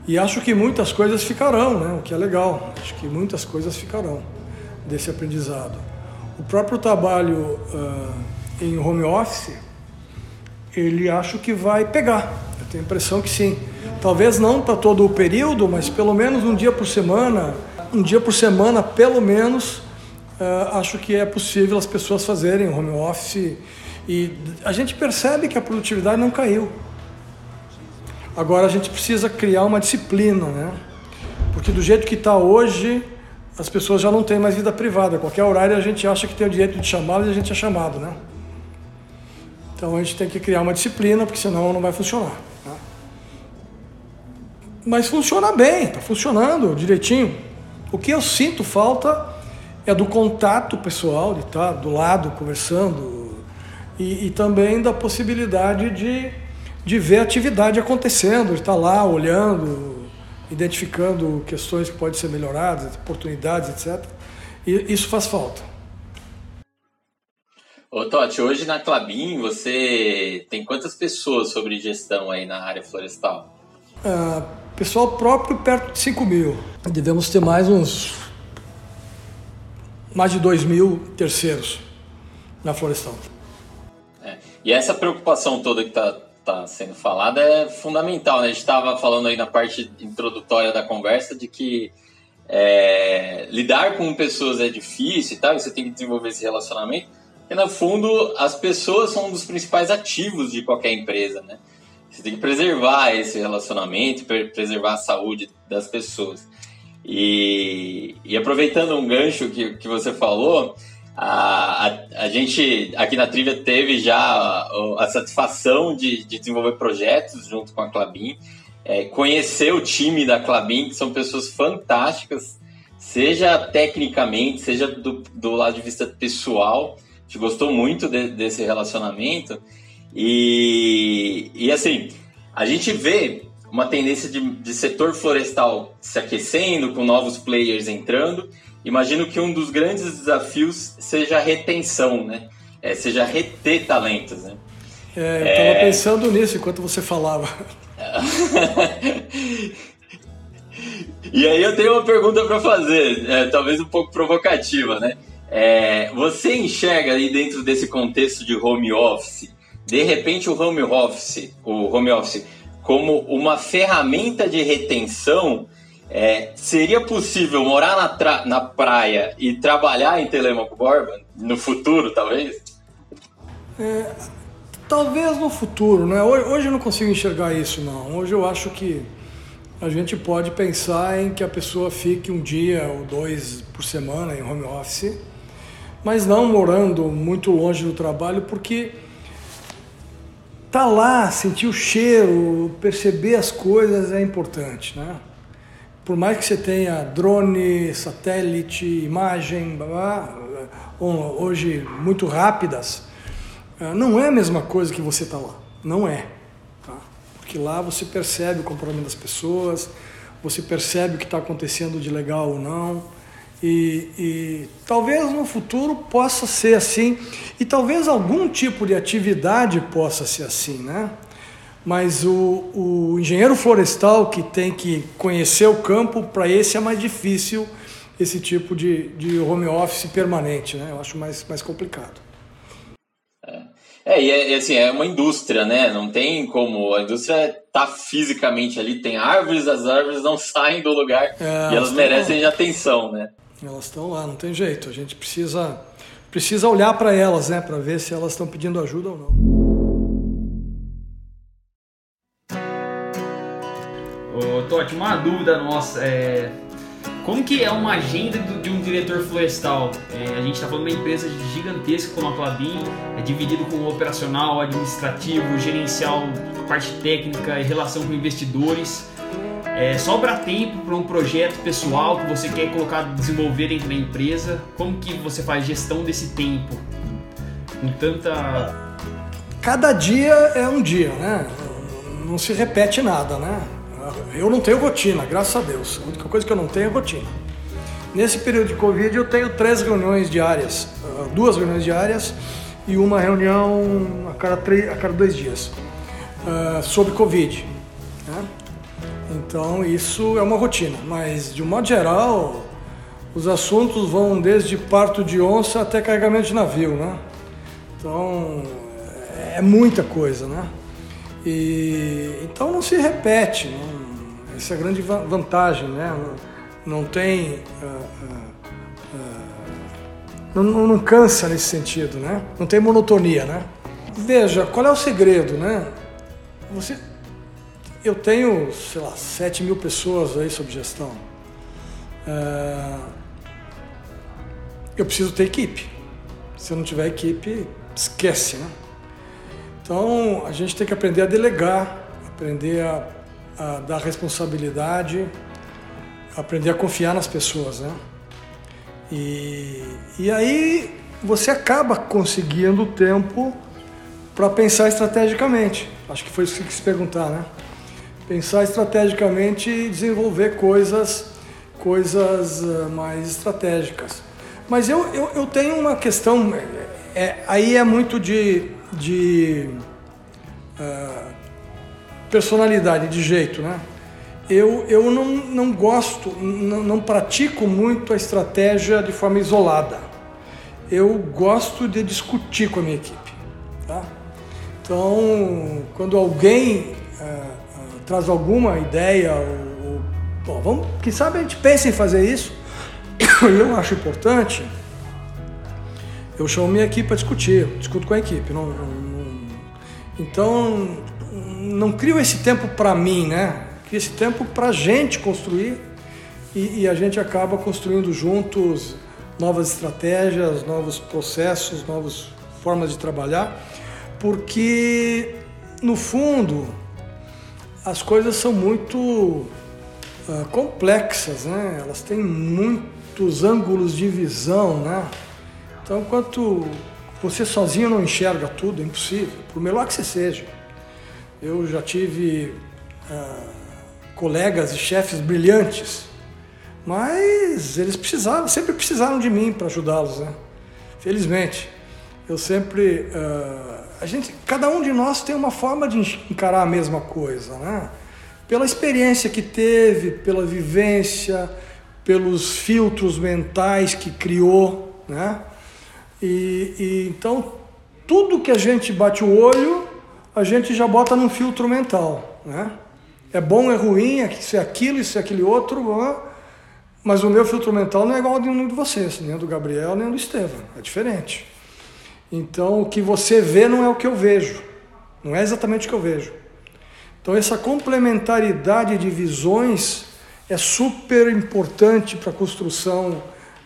E acho que muitas coisas ficarão, né? o que é legal. Acho que muitas coisas ficarão desse aprendizado. O próprio trabalho uh, em home office, ele acho que vai pegar. Eu tenho a impressão que sim. Talvez não para todo o período, mas pelo menos um dia por semana, um dia por semana, pelo menos, uh, acho que é possível as pessoas fazerem home office. E a gente percebe que a produtividade não caiu. Agora a gente precisa criar uma disciplina, né? Porque do jeito que está hoje, as pessoas já não têm mais vida privada. Qualquer horário a gente acha que tem o direito de chamá e a gente é chamado, né? Então a gente tem que criar uma disciplina, porque senão não vai funcionar. Mas funciona bem, está funcionando direitinho. O que eu sinto falta é do contato pessoal, de estar do lado conversando e, e também da possibilidade de, de ver a atividade acontecendo, de estar lá olhando, identificando questões que podem ser melhoradas, oportunidades, etc. E isso faz falta. Ô Totti, hoje na Clabin você tem quantas pessoas sobre gestão aí na área florestal? Uh, pessoal próprio perto de 5 mil. Devemos ter mais uns. mais de 2 mil terceiros na Florestal. É. E essa preocupação toda que está tá sendo falada é fundamental, né? A gente estava falando aí na parte introdutória da conversa de que é, lidar com pessoas é difícil e tal, você tem que desenvolver esse relacionamento. E no fundo, as pessoas são um dos principais ativos de qualquer empresa, né? Você tem que preservar esse relacionamento, preservar a saúde das pessoas. E, e aproveitando um gancho que, que você falou, a, a, a, gente aqui na Trivia teve já a, a satisfação de, de, desenvolver projetos junto com a Clabin, é, conhecer o time da Clabin, que são pessoas fantásticas, seja tecnicamente, seja do, do lado de vista pessoal. A gente gostou muito de, desse relacionamento. E, e assim, a gente vê uma tendência de, de setor florestal se aquecendo, com novos players entrando. Imagino que um dos grandes desafios seja a retenção, né? É, seja reter talentos, né? É, eu estava é... pensando nisso enquanto você falava. e aí eu tenho uma pergunta para fazer, é, talvez um pouco provocativa, né? É, você enxerga aí dentro desse contexto de home office, de repente o home office, o home office como uma ferramenta de retenção, é, seria possível morar na, na praia e trabalhar em Telemaco Borba no futuro, talvez? É, talvez no futuro, né? Hoje, hoje eu não consigo enxergar isso, não. Hoje eu acho que a gente pode pensar em que a pessoa fique um dia ou dois por semana em home office, mas não morando muito longe do trabalho, porque tá lá, sentir o cheiro, perceber as coisas é importante, né? Por mais que você tenha drone, satélite, imagem, blá, blá, hoje muito rápidas, eh, não é a mesma coisa que você tá lá, não é porque lá você percebe o comportamento das pessoas, você percebe o que está acontecendo de legal ou não. E, e, talvez no futuro possa ser assim, e talvez algum tipo de atividade possa ser assim, né? Mas o, o engenheiro florestal que tem que conhecer o campo, para esse é mais difícil esse tipo de, de home office permanente, né? Eu acho mais, mais complicado. É, e é, assim, é uma indústria, né? Não tem como. A indústria tá fisicamente ali, tem árvores, as árvores não saem do lugar é, e elas merecem lá. atenção, né? Elas estão lá, não tem jeito. A gente precisa, precisa olhar para elas, né? Para ver se elas estão pedindo ajuda ou não. Ô, Totti, uma dúvida nossa. É como que é uma agenda de um diretor florestal? É, a gente está falando de uma empresa gigantesca como a Clabin, é dividido com operacional, administrativo, gerencial, parte técnica e relação com investidores. É, sobra tempo para um projeto pessoal que você quer colocar, desenvolver dentro da empresa? Como que você faz gestão desse tempo? Com tanta... Cada dia é um dia, né? Não se repete nada, né? Eu não tenho rotina, graças a Deus. A única coisa que eu não tenho é rotina. Nesse período de Covid eu tenho três reuniões diárias, ah, duas reuniões diárias e uma reunião a cada, três, a cada dois dias uh, sobre Covid. Né? Então isso é uma rotina, mas de um modo geral os assuntos vão desde parto de onça até carregamento de navio, né? Então é muita coisa, né? E então não se repete, não, essa é a grande vantagem, né? Não, tem. Uh, uh, uh, não, não cansa nesse sentido, né? Não tem monotonia, né? Veja, qual é o segredo, né? Você, eu tenho, sei lá, 7 mil pessoas aí sob gestão. eu preciso ter equipe. Se eu não tiver equipe, esquece, né? Então a gente tem que aprender a delegar, aprender a a dar responsabilidade, aprender a confiar nas pessoas, né? E, e aí você acaba conseguindo tempo para pensar estrategicamente. Acho que foi isso que quis perguntar, né? Pensar estrategicamente e desenvolver coisas, coisas uh, mais estratégicas. Mas eu, eu, eu tenho uma questão, é, é aí é muito de, de uh, personalidade, de jeito, né? Eu, eu não, não gosto, não, não pratico muito a estratégia de forma isolada. Eu gosto de discutir com a minha equipe. Tá? Então, quando alguém uh, uh, traz alguma ideia, ou, ou, bom, vamos, quem sabe a gente pensa em fazer isso, eu acho importante, eu chamo minha equipe para discutir, discuto com a equipe. Não, não, não, então, não crio esse tempo para mim, né? Crio esse tempo para a gente construir e, e, a gente acaba construindo juntos novas estratégias, novos processos, novas formas de trabalhar, porque no fundo as coisas são muito uh, complexas, né? Elas têm muitos ângulos de visão, né? Então, enquanto você sozinho não enxerga tudo, é impossível, por melhor que você seja. Eu já tive ah, colegas e chefes brilhantes, mas eles precisaram, sempre precisaram de mim para ajudá-los, né? Felizmente, eu sempre, ah, a gente, cada um de nós tem uma forma de encarar a mesma coisa, né? Pela experiência que teve, pela vivência, pelos filtros mentais que criou, né? E, e, então tudo que a gente bate o olho, a gente já bota num filtro mental, né? É bom, é ruim, é isso é aquilo, isso é aquele outro, mas o meu filtro mental não é igual de nenhum de vocês, nem do Gabriel, nem do Estevam, é diferente. Então o que você vê não é o que eu vejo, não é exatamente o que eu vejo. Então essa complementaridade de visões é super importante para a construção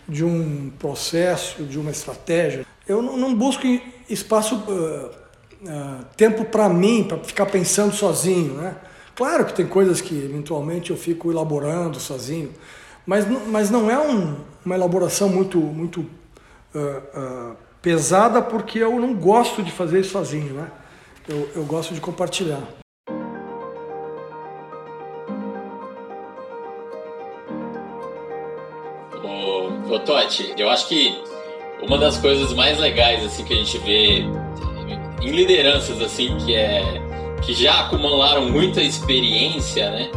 de um processo, de uma estratégia. Eu não busco espaço, uh, uh, tempo para mim, para ficar pensando sozinho, né? Claro que tem coisas que eventualmente eu fico elaborando sozinho, mas, mas não é um, uma elaboração muito, muito uh, pesada porque eu não gosto de fazer isso sozinho, né? Eu, eu gosto de compartilhar. Ô, Totti, eu acho que uma das coisas mais legais assim que a gente vê em lideranças assim que é que já acumularam muita experiência, né?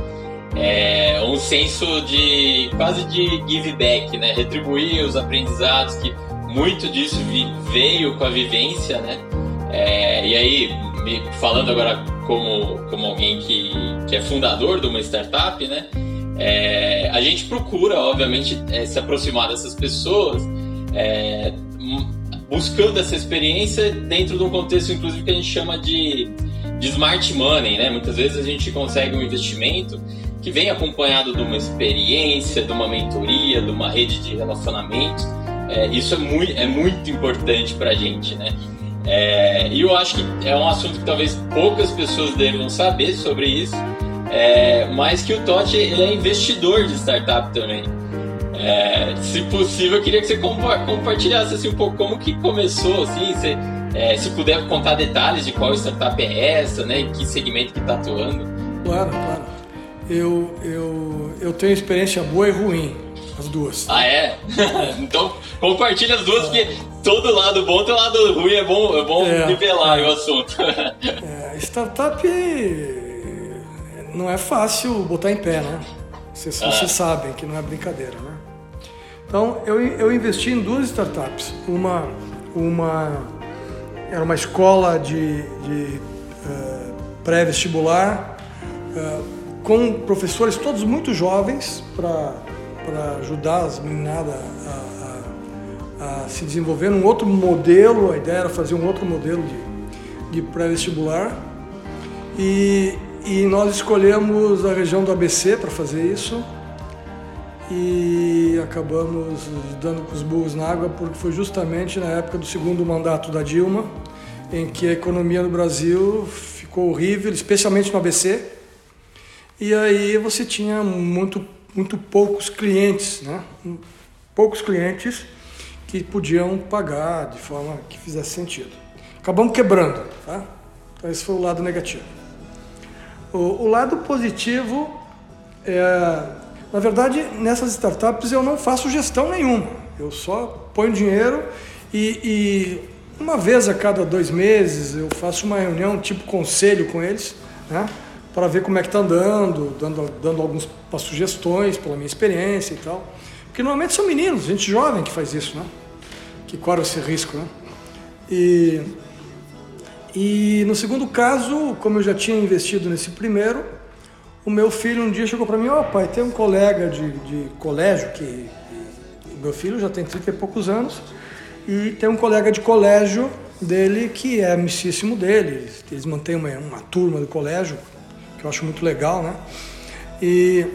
É um senso de quase de give back, né? Retribuir os aprendizados que muito disso veio com a vivência, né? É, e aí, falando agora como, como alguém que, que é fundador de uma startup, né? É, a gente procura, obviamente, é, se aproximar dessas pessoas, é, buscando essa experiência dentro de um contexto, inclusive, que a gente chama de, de smart money, né? Muitas vezes a gente consegue um investimento que vem acompanhado de uma experiência, de uma mentoria, de uma rede de relacionamentos. É, isso é muito, é muito importante para a gente, né? É, e eu acho que é um assunto que talvez poucas pessoas devam saber sobre isso, é, mas que o Totti ele é investidor de startup também. É, se possível, eu queria que você compartilhasse assim, um pouco como que começou, assim, se, é, se puder contar detalhes de qual startup é essa, né, que segmento que está atuando. Claro, claro. Eu, eu, eu tenho experiência boa e ruim, as duas. Ah, é? então compartilha as duas, porque todo lado bom tem lado ruim, é bom, é bom é, nivelar é. o assunto. é, startup não é fácil botar em pé, né? Vocês, ah. vocês sabem que não é brincadeira, né? Então, eu, eu investi em duas startups. Uma, uma era uma escola de, de uh, pré-vestibular uh, com professores todos muito jovens para ajudar as meninadas a, a, a, se desenvolver num outro modelo. A ideia era fazer um outro modelo de, de pré-vestibular. E, e nós escolhemos a região do ABC para fazer isso e acabamos dando com os burros na água porque foi justamente na época do segundo mandato da Dilma em que a economia no Brasil ficou horrível, especialmente no ABC. E aí você tinha muito, muito poucos clientes, né? Poucos clientes que podiam pagar de forma que fizesse sentido. Acabamos quebrando, tá? Então esse foi o lado negativo. O, o lado positivo é, na verdade, nessas startups eu não faço gestão nenhuma. Eu só ponho dinheiro e, e uma vez a cada dois meses eu faço uma reunião tipo conselho com eles, né? Para ver como é que está andando, dando, dando algumas sugestões pela minha experiência e tal. Porque normalmente são meninos, gente jovem que faz isso, né? Que corre esse risco, né? E e no segundo caso, como eu já tinha investido nesse primeiro, o meu filho um dia chegou para mim, ó oh, pai, tem um colega de, de colégio que o meu filho já tem 30 e poucos anos e tem um colega de colégio dele que é amicíssimo dele, eles mantêm uma, uma turma do colégio que eu acho muito legal, né? E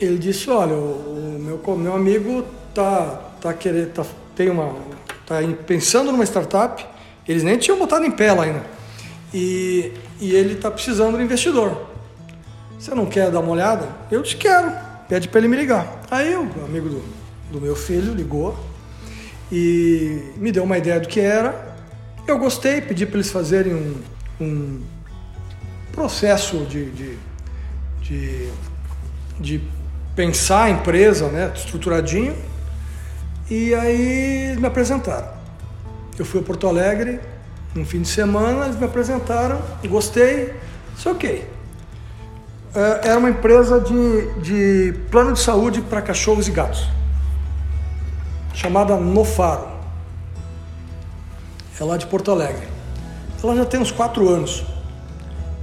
ele disse, olha, o, o meu meu amigo tá tá querendo tá, tem uma tá pensando numa startup, eles nem tinham botado em pé lá ainda e, e ele está precisando de investidor. Você não quer dar uma olhada? Eu te quero. Pede para ele me ligar. Aí o amigo do, do meu filho ligou e me deu uma ideia do que era. Eu gostei, pedi para eles fazerem um, um processo de, de, de, de, pensar a empresa, né, estruturadinho. E aí me apresentaram. Eu fui a Porto Alegre, um fim de semana, eles me apresentaram, gostei, isso ok. É, era uma empresa de, de plano de saúde para cachorros e gatos, chamada Nofaro. é lá de Porto Alegre. Ela já tem uns quatro anos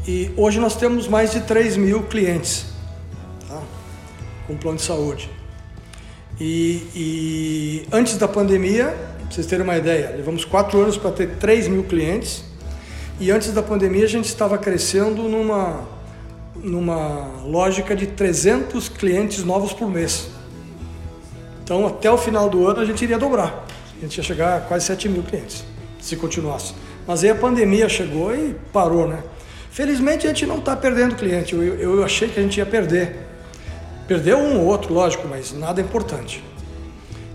e hoje nós temos mais de 3 mil clientes tá? com plano de saúde. E, e, antes da pandemia, pra vocês terem uma ideia, levamos quatro anos para ter 3 mil clientes e antes da pandemia a gente estava crescendo numa, numa lógica de 300 clientes novos por mês. Então até o final do ano a gente iria dobrar. A gente ia chegar a quase 7 mil clientes, se continuasse. Mas aí a pandemia chegou e parou, né? Felizmente a gente não está perdendo cliente. Eu, eu, achei que a gente ia perder. Perdeu um ou outro, lógico, mas nada importante.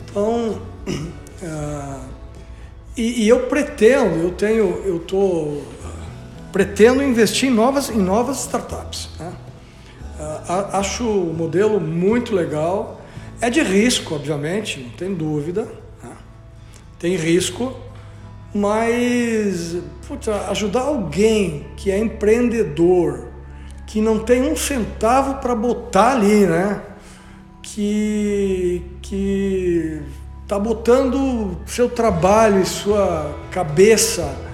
Então, uh, e, e, eu pretendo, eu tenho, eu tô pretendo investir em novas, em novas startups. Né? Uh, acho o modelo muito legal. É de risco, obviamente, não tem dúvida. Né? Tem risco, mas ajudar alguém que é empreendedor, que não tem um centavo para botar ali, né? Que, que está botando seu trabalho e sua cabeça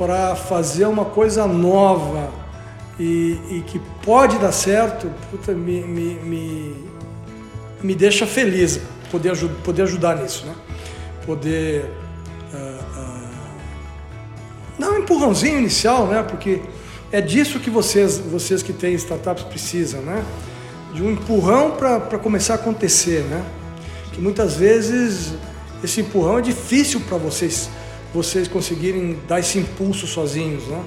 para fazer uma coisa nova e, e, que pode dar certo, puta, me, me, me, me deixa feliz poder, poder ajudar nisso, né? Poder uh, uh, dar um empurrãozinho inicial, né? Porque é disso que vocês, vocês que têm startups precisam, né? De um empurrão para começar a acontecer, né? Que muitas vezes esse empurrão é difícil para vocês vocês conseguirem dar esse impulso sozinhos, né?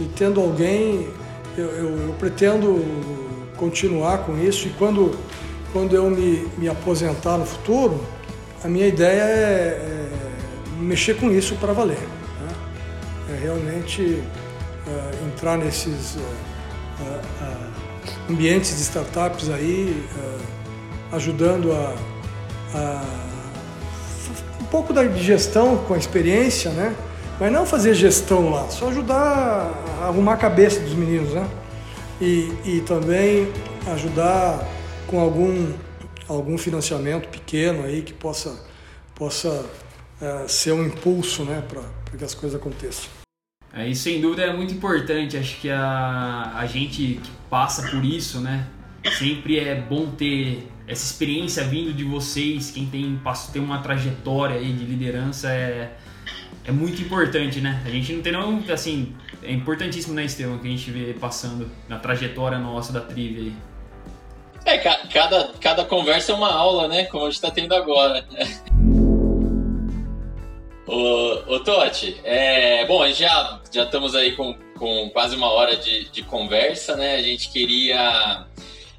E tendo alguém, eu, eu, eu pretendo continuar com isso e quando, quando eu me, me aposentar no futuro, a minha ideia é, é mexer com isso para valer. Né? É realmente uh, entrar nesses uh, uh, ambientes de startups aí, ajudando a, a pouco da gestão com a experiência, né? Mas não fazer gestão lá, só ajudar a arrumar a cabeça dos meninos, né? E, e também ajudar com algum, algum financiamento pequeno aí que possa, possa é, ser um impulso, né? Para que as coisas aconteçam. É, isso sem dúvida é muito importante. Acho que a, a gente que passa por isso, né? Sempre é bom ter essa experiência vindo de vocês, quem tem, tem uma trajetória aí de liderança é, é muito importante, né? A gente não tem não, assim, é importantíssimo, né, Estevão, que a gente vê passando na trajetória nossa da trivia aí. É, cada, cada conversa é uma aula, né? Como a gente está tendo agora. ô, ô Totti, é, bom, já, já estamos aí com, com quase uma hora de, de conversa, né? A gente queria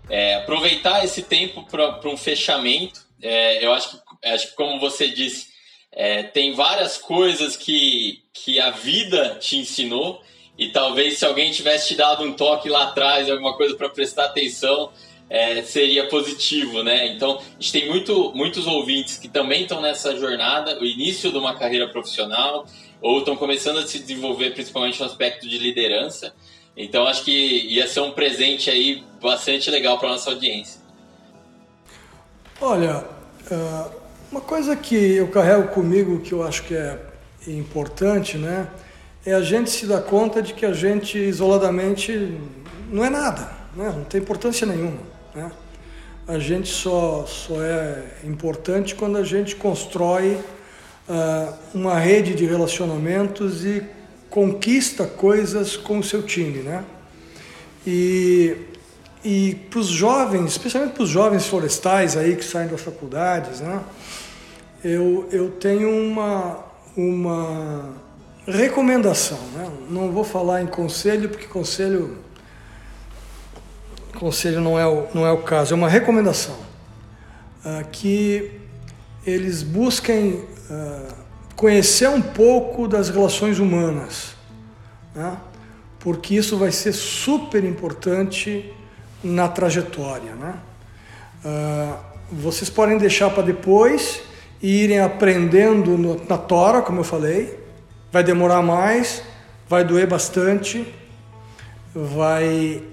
é, aproveitar esse tempo para um fechamento. É, eu acho que, acho que, como você disse, é, tem várias coisas que, que a vida te ensinou e talvez se alguém tivesse te dado um toque lá atrás, alguma coisa para prestar atenção, é, seria positivo, né? Então, a gente tem muito, muitos ouvintes que também estão nessa jornada, o início de uma carreira profissional, ou estão começando a se desenvolver, principalmente no aspecto de liderança. Então acho que ia ser um presente aí bastante legal para nossa audiência. Olha, é, uma coisa que eu carrego comigo que eu acho que é importante, né, é a gente se dar conta de que a gente isoladamente não é nada, né, não tem importância nenhuma, né. A gente só, só é importante quando a gente constrói uh, uma rede de relacionamentos e conquista coisas com o seu time, né? E, e para os jovens, especialmente para os jovens florestais aí que saem das faculdades, né? Eu, eu tenho uma, uma recomendação, né? Não vou falar em conselho, porque conselho, conselho não é o, não é o caso, é uma recomendação. Uh, que eles busquem uh, conhecer um pouco das relações humanas, né? porque isso vai ser super importante na trajetória. Né? Uh, vocês podem deixar para depois e irem aprendendo no, na tora, como eu falei, vai demorar mais, vai doer bastante, vai,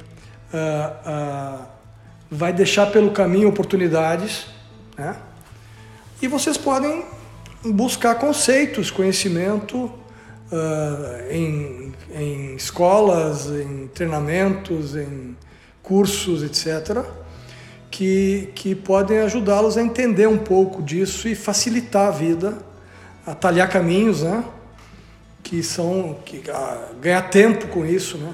uh, uh, vai deixar pelo caminho oportunidades, né? e vocês podem buscar conceitos, conhecimento uh, em, em escolas, em treinamentos, em cursos, etc., que, que podem ajudá-los a entender um pouco disso e facilitar a vida, atalhar caminhos, né? que são que, ganhar tempo com isso, né?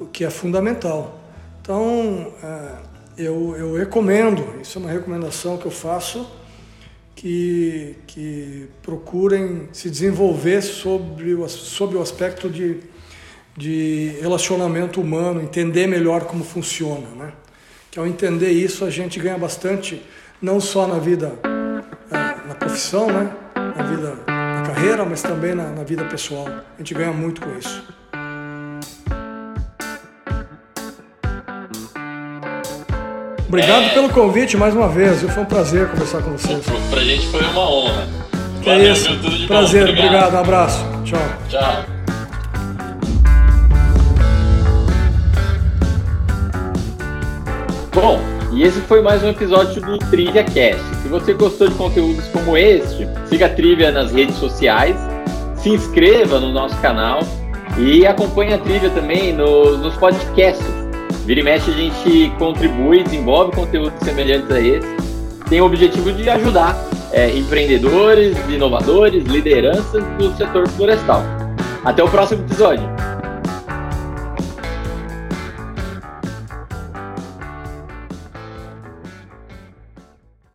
o que é fundamental. Então, é, eu, eu recomendo, isso é uma recomendação que eu faço, que, que procurem se desenvolver sobre o, sobre o aspecto de, de relacionamento humano, entender melhor como funciona. Né? Que ao entender isso a gente ganha bastante, não só na vida, é, na profissão, né? na vida, na carreira, mas também na, na vida pessoal. A gente ganha muito com isso. Obrigado é... pelo convite mais uma vez. Foi um prazer conversar com vocês. Pra gente foi uma honra. Que é Valeu, é isso. Prazer, obrigado. obrigado. Um abraço. Tchau. Tchau. Bom, e esse foi mais um episódio do Trivia Cast. Se você gostou de conteúdos como este, siga a Trivia nas redes sociais, se inscreva no nosso canal e acompanhe a Trivia também nos, nos podcasts Vira e mexe a gente contribui, desenvolve conteúdos semelhantes a esse. Tem o objetivo de ajudar é, empreendedores, inovadores, lideranças do setor florestal. Até o próximo episódio.